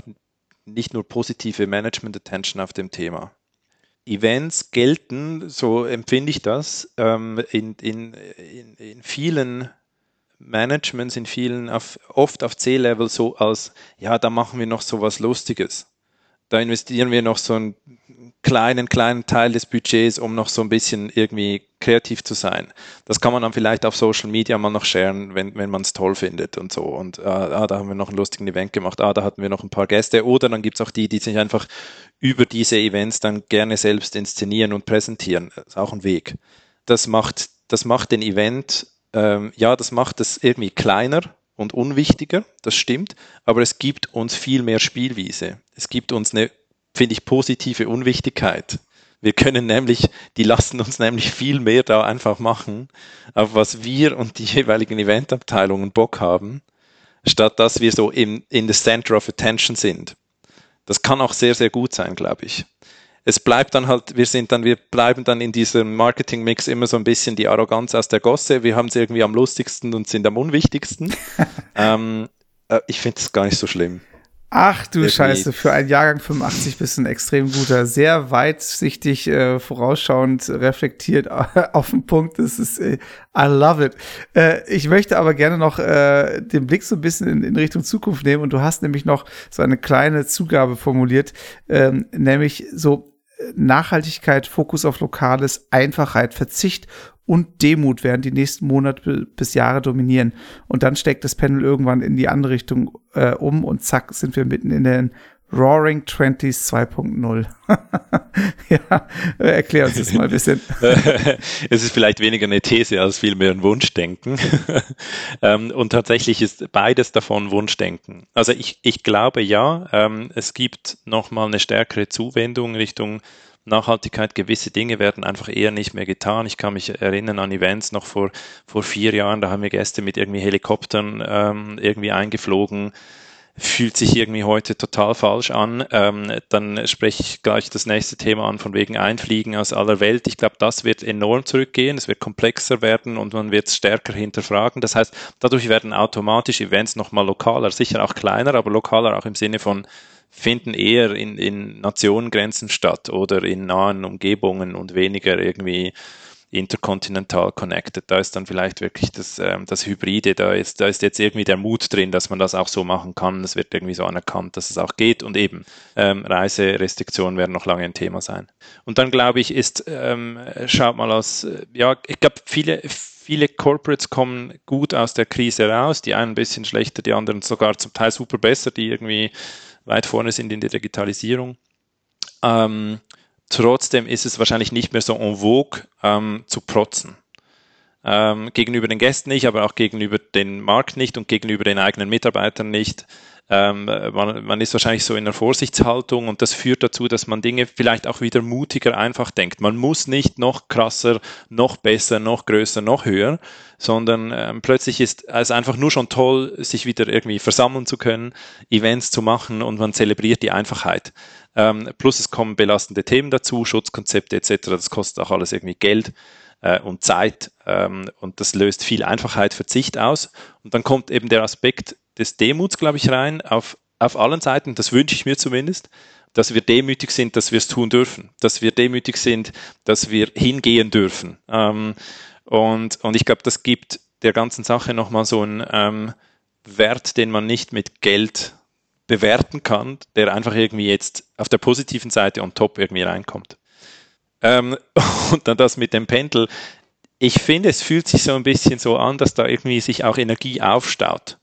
nicht nur positive Management Attention auf dem Thema. Events gelten, so empfinde ich das, ähm, in, in, in, in vielen Managements, in vielen, auf, oft auf C-Level so als, ja, da machen wir noch so was Lustiges. Da investieren wir noch so einen kleinen, kleinen Teil des Budgets, um noch so ein bisschen irgendwie kreativ zu sein. Das kann man dann vielleicht auf Social Media mal noch sharen, wenn, wenn man es toll findet und so. Und ah, da haben wir noch einen lustigen Event gemacht, ah, da hatten wir noch ein paar Gäste. Oder dann gibt es auch die, die sich einfach über diese Events dann gerne selbst inszenieren und präsentieren. Das ist auch ein Weg. Das macht, das macht den Event, ähm, ja, das macht es irgendwie kleiner, und unwichtiger, das stimmt, aber es gibt uns viel mehr Spielwiese. Es gibt uns eine, finde ich, positive Unwichtigkeit. Wir können nämlich, die lassen uns nämlich viel mehr da einfach machen, auf was wir und die jeweiligen Eventabteilungen Bock haben, statt dass wir so im, in the center of attention sind. Das kann auch sehr, sehr gut sein, glaube ich es bleibt dann halt, wir sind dann, wir bleiben dann in diesem Marketing-Mix immer so ein bisschen die Arroganz aus der Gosse. Wir haben es irgendwie am lustigsten und sind am unwichtigsten. ähm, äh, ich finde es gar nicht so schlimm. Ach du Definitiv. Scheiße, für einen Jahrgang 85 bist du ein extrem guter, sehr weitsichtig, äh, vorausschauend, reflektiert auf den Punkt. Das ist, äh, I love it. Äh, ich möchte aber gerne noch äh, den Blick so ein bisschen in, in, Richtung Zukunft nehmen und du hast nämlich noch so eine kleine Zugabe formuliert, ähm, nämlich so Nachhaltigkeit, Fokus auf Lokales, Einfachheit, Verzicht und Demut werden die nächsten Monate bis Jahre dominieren. Und dann steckt das Panel irgendwann in die andere Richtung äh, um und zack, sind wir mitten in den Roaring Twenties 2.0. ja, erklär uns das mal ein bisschen. es ist vielleicht weniger eine These als vielmehr ein Wunschdenken. Ähm, und tatsächlich ist beides davon Wunschdenken. Also ich, ich glaube ja, ähm, es gibt nochmal eine stärkere Zuwendung Richtung Nachhaltigkeit, gewisse Dinge werden einfach eher nicht mehr getan. Ich kann mich erinnern an Events noch vor, vor vier Jahren, da haben wir Gäste mit irgendwie Helikoptern ähm, irgendwie eingeflogen fühlt sich irgendwie heute total falsch an. Ähm, dann spreche ich gleich das nächste Thema an, von wegen Einfliegen aus aller Welt. Ich glaube, das wird enorm zurückgehen, es wird komplexer werden und man wird es stärker hinterfragen. Das heißt, dadurch werden automatisch Events nochmal lokaler, sicher auch kleiner, aber lokaler auch im Sinne von finden eher in, in Nationengrenzen statt oder in nahen Umgebungen und weniger irgendwie interkontinental connected. Da ist dann vielleicht wirklich das, ähm, das Hybride, da ist, da ist jetzt irgendwie der Mut drin, dass man das auch so machen kann. Es wird irgendwie so anerkannt, dass es auch geht und eben ähm, Reiserestriktionen werden noch lange ein Thema sein. Und dann glaube ich, ist, ähm, schaut mal aus, äh, ja, ich glaube, viele, viele Corporates kommen gut aus der Krise raus, die einen ein bisschen schlechter, die anderen sogar zum Teil super besser, die irgendwie weit vorne sind in der Digitalisierung. Ähm, Trotzdem ist es wahrscheinlich nicht mehr so en vogue ähm, zu protzen. Ähm, gegenüber den Gästen nicht, aber auch gegenüber den Markt nicht und gegenüber den eigenen Mitarbeitern nicht. Ähm, man, man, ist wahrscheinlich so in einer Vorsichtshaltung und das führt dazu, dass man Dinge vielleicht auch wieder mutiger einfach denkt. Man muss nicht noch krasser, noch besser, noch größer, noch höher, sondern ähm, plötzlich ist es einfach nur schon toll, sich wieder irgendwie versammeln zu können, Events zu machen und man zelebriert die Einfachheit. Ähm, plus es kommen belastende Themen dazu, Schutzkonzepte etc. Das kostet auch alles irgendwie Geld äh, und Zeit ähm, und das löst viel Einfachheit, Verzicht aus. Und dann kommt eben der Aspekt des Demuts, glaube ich, rein auf, auf allen Seiten. Das wünsche ich mir zumindest dass wir demütig sind, dass wir es tun dürfen, dass wir demütig sind, dass wir hingehen dürfen. Ähm, und, und ich glaube, das gibt der ganzen Sache nochmal so einen ähm, Wert, den man nicht mit Geld bewerten kann, der einfach irgendwie jetzt auf der positiven Seite on top irgendwie reinkommt. Ähm, und dann das mit dem Pendel. Ich finde, es fühlt sich so ein bisschen so an, dass da irgendwie sich auch Energie aufstaut.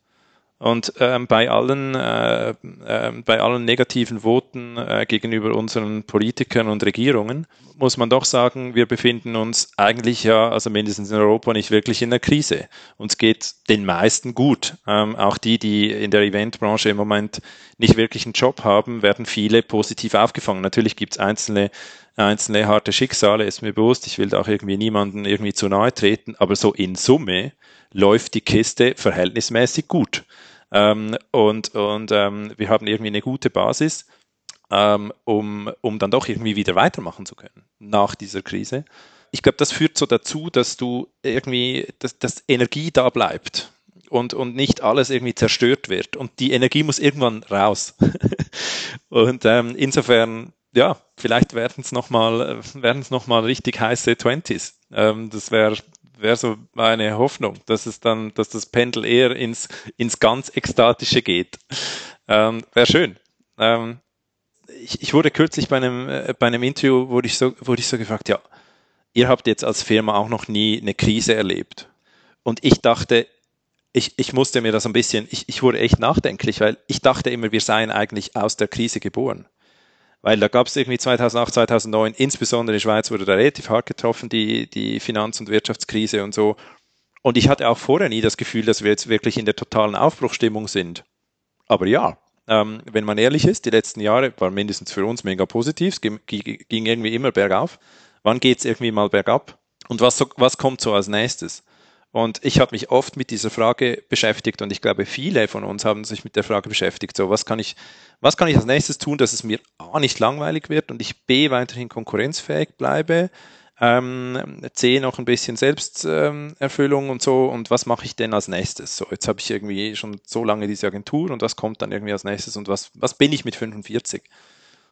Und ähm, bei allen äh, äh, bei allen negativen Voten äh, gegenüber unseren Politikern und Regierungen muss man doch sagen, wir befinden uns eigentlich ja, also mindestens in Europa, nicht wirklich in einer Krise. Uns geht den meisten gut. Ähm, auch die, die in der Eventbranche im Moment nicht wirklich einen Job haben, werden viele positiv aufgefangen. Natürlich gibt es einzelne einzelne harte Schicksale, ist mir bewusst. Ich will da auch irgendwie niemanden irgendwie zu nahe treten, aber so in Summe läuft die Kiste verhältnismäßig gut. Ähm, und und ähm, wir haben irgendwie eine gute Basis, ähm, um, um dann doch irgendwie wieder weitermachen zu können nach dieser Krise. Ich glaube, das führt so dazu, dass du irgendwie, dass, dass Energie da bleibt und, und nicht alles irgendwie zerstört wird. Und die Energie muss irgendwann raus. und ähm, insofern, ja, vielleicht werden es nochmal werden es noch mal richtig heiße Twenties. Ähm, das wäre wäre so meine Hoffnung, dass es dann, dass das Pendel eher ins, ins ganz Ekstatische geht. Ähm, wäre schön. Ähm, ich, ich wurde kürzlich bei einem, äh, bei einem Interview, wurde ich, so, wurde ich so gefragt, ja, ihr habt jetzt als Firma auch noch nie eine Krise erlebt. Und ich dachte, ich, ich musste mir das ein bisschen, ich, ich wurde echt nachdenklich, weil ich dachte immer, wir seien eigentlich aus der Krise geboren weil da gab es irgendwie 2008, 2009, insbesondere in der Schweiz wurde da relativ hart getroffen, die, die Finanz- und Wirtschaftskrise und so. Und ich hatte auch vorher nie das Gefühl, dass wir jetzt wirklich in der totalen Aufbruchstimmung sind. Aber ja, ähm, wenn man ehrlich ist, die letzten Jahre waren mindestens für uns mega positiv, es ging, ging irgendwie immer bergauf. Wann geht es irgendwie mal bergab? Und was, was kommt so als nächstes? Und ich habe mich oft mit dieser Frage beschäftigt und ich glaube, viele von uns haben sich mit der Frage beschäftigt. So, was kann ich, was kann ich als nächstes tun, dass es mir A nicht langweilig wird und ich B weiterhin konkurrenzfähig bleibe, ähm, C noch ein bisschen Selbsterfüllung ähm, und so und was mache ich denn als nächstes? So, jetzt habe ich irgendwie schon so lange diese Agentur und was kommt dann irgendwie als nächstes und was, was bin ich mit 45?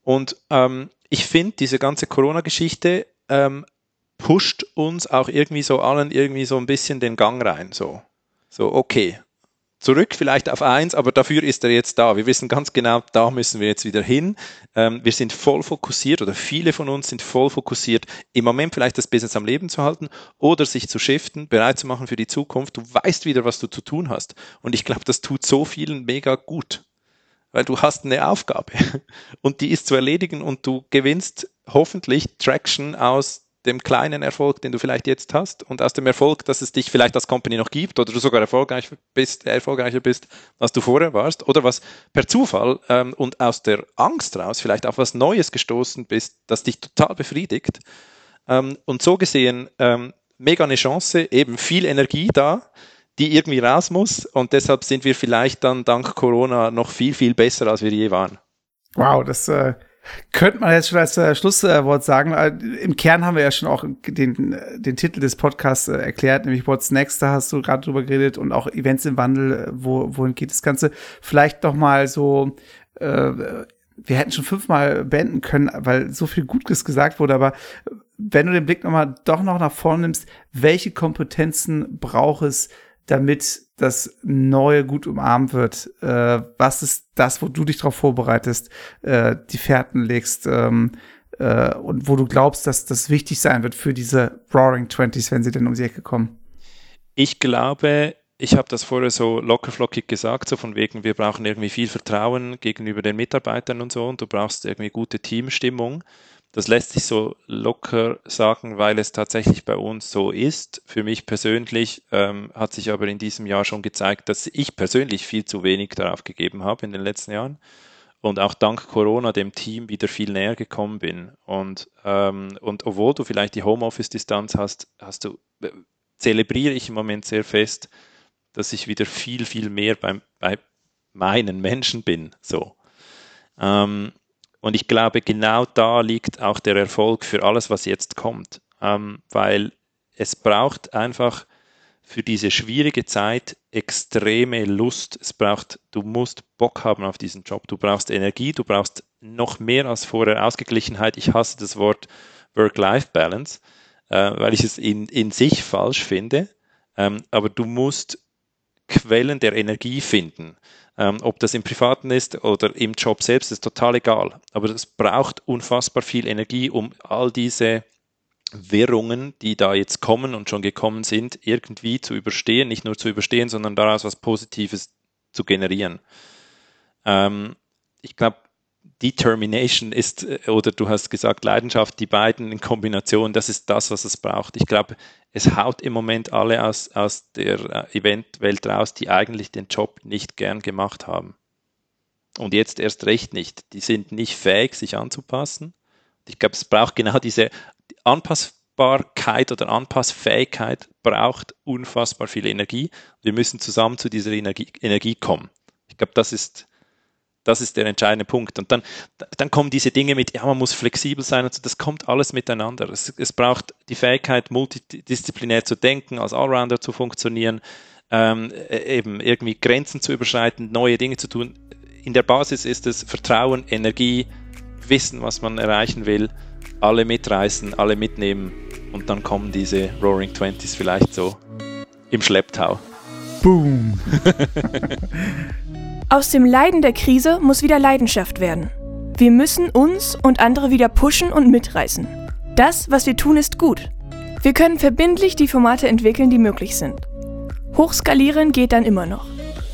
Und ähm, ich finde diese ganze Corona-Geschichte ähm, pusht uns auch irgendwie so allen irgendwie so ein bisschen den Gang rein. So, so okay, zurück vielleicht auf eins, aber dafür ist er jetzt da. Wir wissen ganz genau, da müssen wir jetzt wieder hin. Ähm, wir sind voll fokussiert oder viele von uns sind voll fokussiert, im Moment vielleicht das Business am Leben zu halten oder sich zu shiften, bereit zu machen für die Zukunft. Du weißt wieder, was du zu tun hast. Und ich glaube, das tut so vielen mega gut. Weil du hast eine Aufgabe und die ist zu erledigen und du gewinnst hoffentlich Traction aus dem kleinen Erfolg, den du vielleicht jetzt hast und aus dem Erfolg, dass es dich vielleicht als Company noch gibt oder du sogar erfolgreich bist, erfolgreicher bist, als du vorher warst oder was per Zufall ähm, und aus der Angst raus vielleicht auf was Neues gestoßen bist, das dich total befriedigt. Ähm, und so gesehen ähm, mega eine Chance, eben viel Energie da, die irgendwie raus muss und deshalb sind wir vielleicht dann dank Corona noch viel, viel besser, als wir je waren. Wow, das äh, könnte man jetzt schon als äh, Schlusswort sagen. Im Kern haben wir ja schon auch den, den Titel des Podcasts äh, erklärt, nämlich What's Next, da hast du gerade drüber geredet und auch Events im Wandel, äh, wo, wohin geht das Ganze. Vielleicht doch mal so, äh, wir hätten schon fünfmal beenden können, weil so viel Gutes gesagt wurde, aber wenn du den Blick nochmal doch noch nach vorne nimmst, welche Kompetenzen braucht es, damit das Neue gut umarmt wird? Äh, was ist das, wo du dich darauf vorbereitest, äh, die Fährten legst ähm, äh, und wo du glaubst, dass das wichtig sein wird für diese Roaring Twenties, wenn sie denn um die Ecke kommen? Ich glaube, ich habe das vorher so lockerflockig gesagt, so von wegen, wir brauchen irgendwie viel Vertrauen gegenüber den Mitarbeitern und so und du brauchst irgendwie gute Teamstimmung. Das lässt sich so locker sagen, weil es tatsächlich bei uns so ist. Für mich persönlich ähm, hat sich aber in diesem Jahr schon gezeigt, dass ich persönlich viel zu wenig darauf gegeben habe in den letzten Jahren und auch dank Corona dem Team wieder viel näher gekommen bin. Und, ähm, und obwohl du vielleicht die Homeoffice-Distanz hast, hast du, äh, zelebriere ich im Moment sehr fest, dass ich wieder viel, viel mehr beim, bei meinen Menschen bin. So. Ähm, und ich glaube, genau da liegt auch der Erfolg für alles, was jetzt kommt. Ähm, weil es braucht einfach für diese schwierige Zeit extreme Lust. Es braucht, du musst Bock haben auf diesen Job. Du brauchst Energie, du brauchst noch mehr als vorher Ausgeglichenheit. Ich hasse das Wort Work-Life-Balance, äh, weil ich es in, in sich falsch finde. Ähm, aber du musst Quellen der Energie finden. Ähm, ob das im Privaten ist oder im Job selbst, ist total egal. Aber es braucht unfassbar viel Energie, um all diese Wirrungen, die da jetzt kommen und schon gekommen sind, irgendwie zu überstehen. Nicht nur zu überstehen, sondern daraus was Positives zu generieren. Ähm, ich glaube, Determination ist, äh, oder du hast gesagt, Leidenschaft, die beiden in Kombination, das ist das, was es braucht. Ich glaube, es haut im Moment alle aus, aus der äh, Eventwelt raus, die eigentlich den Job nicht gern gemacht haben. Und jetzt erst recht nicht. Die sind nicht fähig, sich anzupassen. Ich glaube, es braucht genau diese Anpassbarkeit oder Anpassfähigkeit, braucht unfassbar viel Energie. Wir müssen zusammen zu dieser Energie, Energie kommen. Ich glaube, das ist das ist der entscheidende Punkt. Und dann, dann kommen diese Dinge mit, ja, man muss flexibel sein und so, das kommt alles miteinander. Es, es braucht die Fähigkeit, multidisziplinär zu denken, als Allrounder zu funktionieren, ähm, e, eben irgendwie Grenzen zu überschreiten, neue Dinge zu tun. In der Basis ist es Vertrauen, Energie, Wissen, was man erreichen will, alle mitreißen, alle mitnehmen und dann kommen diese Roaring Twenties vielleicht so im Schlepptau. Boom! Aus dem Leiden der Krise muss wieder Leidenschaft werden. Wir müssen uns und andere wieder pushen und mitreißen. Das, was wir tun, ist gut. Wir können verbindlich die Formate entwickeln, die möglich sind. Hochskalieren geht dann immer noch.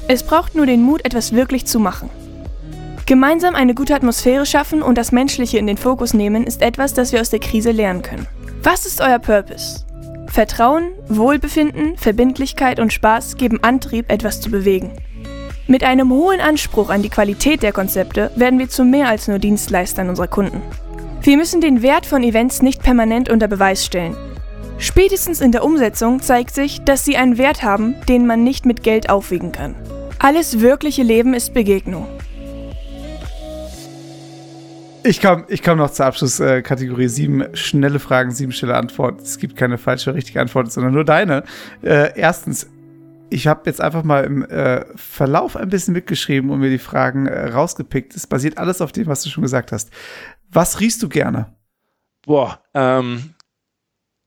Es braucht nur den Mut, etwas wirklich zu machen. Gemeinsam eine gute Atmosphäre schaffen und das Menschliche in den Fokus nehmen, ist etwas, das wir aus der Krise lernen können. Was ist euer Purpose? Vertrauen, Wohlbefinden, Verbindlichkeit und Spaß geben Antrieb, etwas zu bewegen. Mit einem hohen Anspruch an die Qualität der Konzepte werden wir zu mehr als nur Dienstleistern unserer Kunden. Wir müssen den Wert von Events nicht permanent unter Beweis stellen. Spätestens in der Umsetzung zeigt sich, dass sie einen Wert haben, den man nicht mit Geld aufwiegen kann. Alles wirkliche Leben ist Begegnung. Ich komme ich komm noch zur Abschlusskategorie äh, 7. Schnelle Fragen, sieben schnelle Antworten. Es gibt keine falsche, richtige Antwort, sondern nur deine. Äh, erstens, ich habe jetzt einfach mal im äh, Verlauf ein bisschen mitgeschrieben und mir die Fragen äh, rausgepickt. Es basiert alles auf dem, was du schon gesagt hast. Was riechst du gerne? Boah, ähm,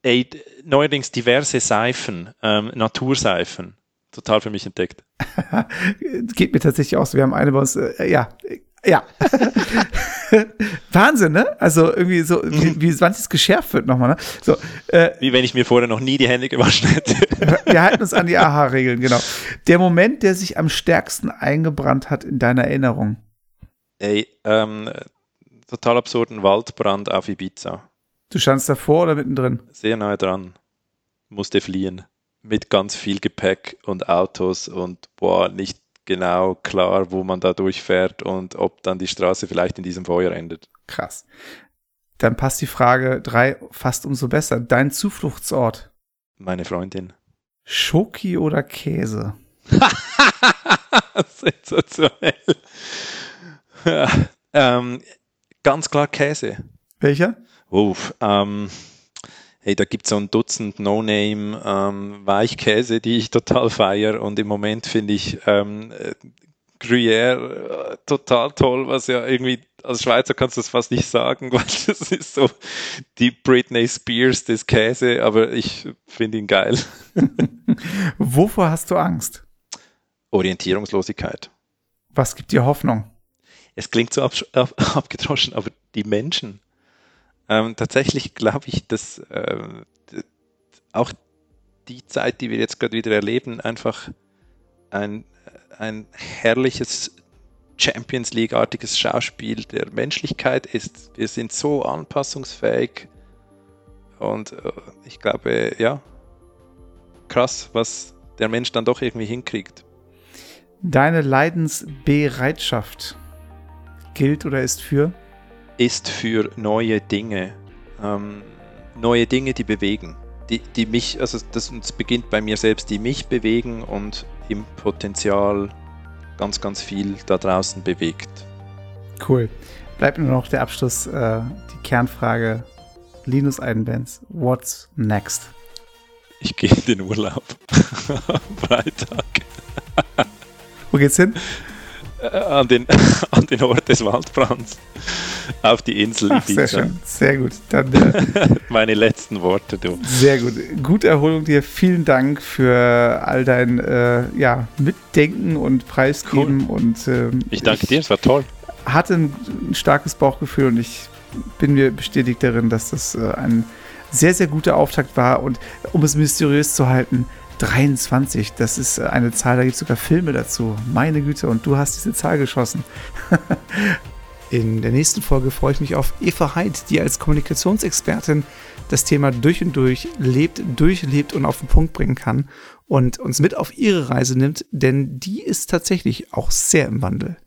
ey, neuerdings diverse Seifen, ähm, Naturseifen. Total für mich entdeckt. Geht mir tatsächlich aus. Wir haben eine bei uns, äh, ja, ja. Wahnsinn, ne? Also irgendwie so, wie, mhm. wie manches geschärft wird nochmal, ne? So, äh, wie wenn ich mir vorher noch nie die Hände gewaschen hätte. Wir halten uns an die AHA-Regeln, genau. Der Moment, der sich am stärksten eingebrannt hat in deiner Erinnerung. Ey, ähm, total absurden Waldbrand auf Ibiza. Du standst davor oder mittendrin? Sehr nahe dran. Musste fliehen. Mit ganz viel Gepäck und Autos und boah, nicht genau klar, wo man da durchfährt und ob dann die Straße vielleicht in diesem Feuer endet. Krass. Dann passt die Frage drei fast umso besser. Dein Zufluchtsort? Meine Freundin. Schoki oder Käse? Sensationell. ja, ähm, ganz klar Käse. Welcher? Uff, ähm, hey, da gibt es so ein Dutzend No-Name ähm, Weichkäse, die ich total feiere und im Moment finde ich ähm, Gruyère äh, total toll, was ja irgendwie als Schweizer kannst du das fast nicht sagen, weil das ist so die Britney Spears des Käse, aber ich finde ihn geil. Wovor hast du Angst? Orientierungslosigkeit. Was gibt dir Hoffnung? Es klingt so ab, ab, abgedroschen, aber die Menschen. Ähm, tatsächlich glaube ich, dass äh, auch die Zeit, die wir jetzt gerade wieder erleben, einfach ein, ein herrliches Champions League-artiges Schauspiel der Menschlichkeit ist. Wir sind so anpassungsfähig und äh, ich glaube, ja, krass, was der Mensch dann doch irgendwie hinkriegt. Deine Leidensbereitschaft gilt oder ist für? Ist für neue Dinge. Ähm, neue Dinge, die bewegen. Die, die mich, also das, das beginnt bei mir selbst, die mich bewegen und im Potenzial ganz, ganz viel da draußen bewegt. Cool. Bleibt nur noch der Abschluss, äh, die Kernfrage. Linus Eidenbenz, what's next? Ich gehe in den Urlaub. Freitag. Wo geht's hin? Äh, an, den, an den Ort des Waldbrands auf die Insel Ach, Sehr schön, sehr gut. Dann, äh, Meine letzten Worte, du. Sehr gut. Gute Erholung dir. Vielen Dank für all dein äh, ja, Mitdenken und Preisgeben. Cool. Und, ähm, ich danke ich dir, es war toll. Hatte ein, ein, starkes Bauchgefühl und ich bin mir bestätigt darin, dass das äh, ein sehr, sehr guter Auftakt war. Und um es mysteriös zu halten, 23, das ist eine Zahl, da gibt es sogar Filme dazu. Meine Güte, und du hast diese Zahl geschossen. In der nächsten Folge freue ich mich auf Eva Heid, die als Kommunikationsexpertin das Thema durch und durch lebt, durchlebt und auf den Punkt bringen kann und uns mit auf ihre Reise nimmt, denn die ist tatsächlich auch sehr im Wandel.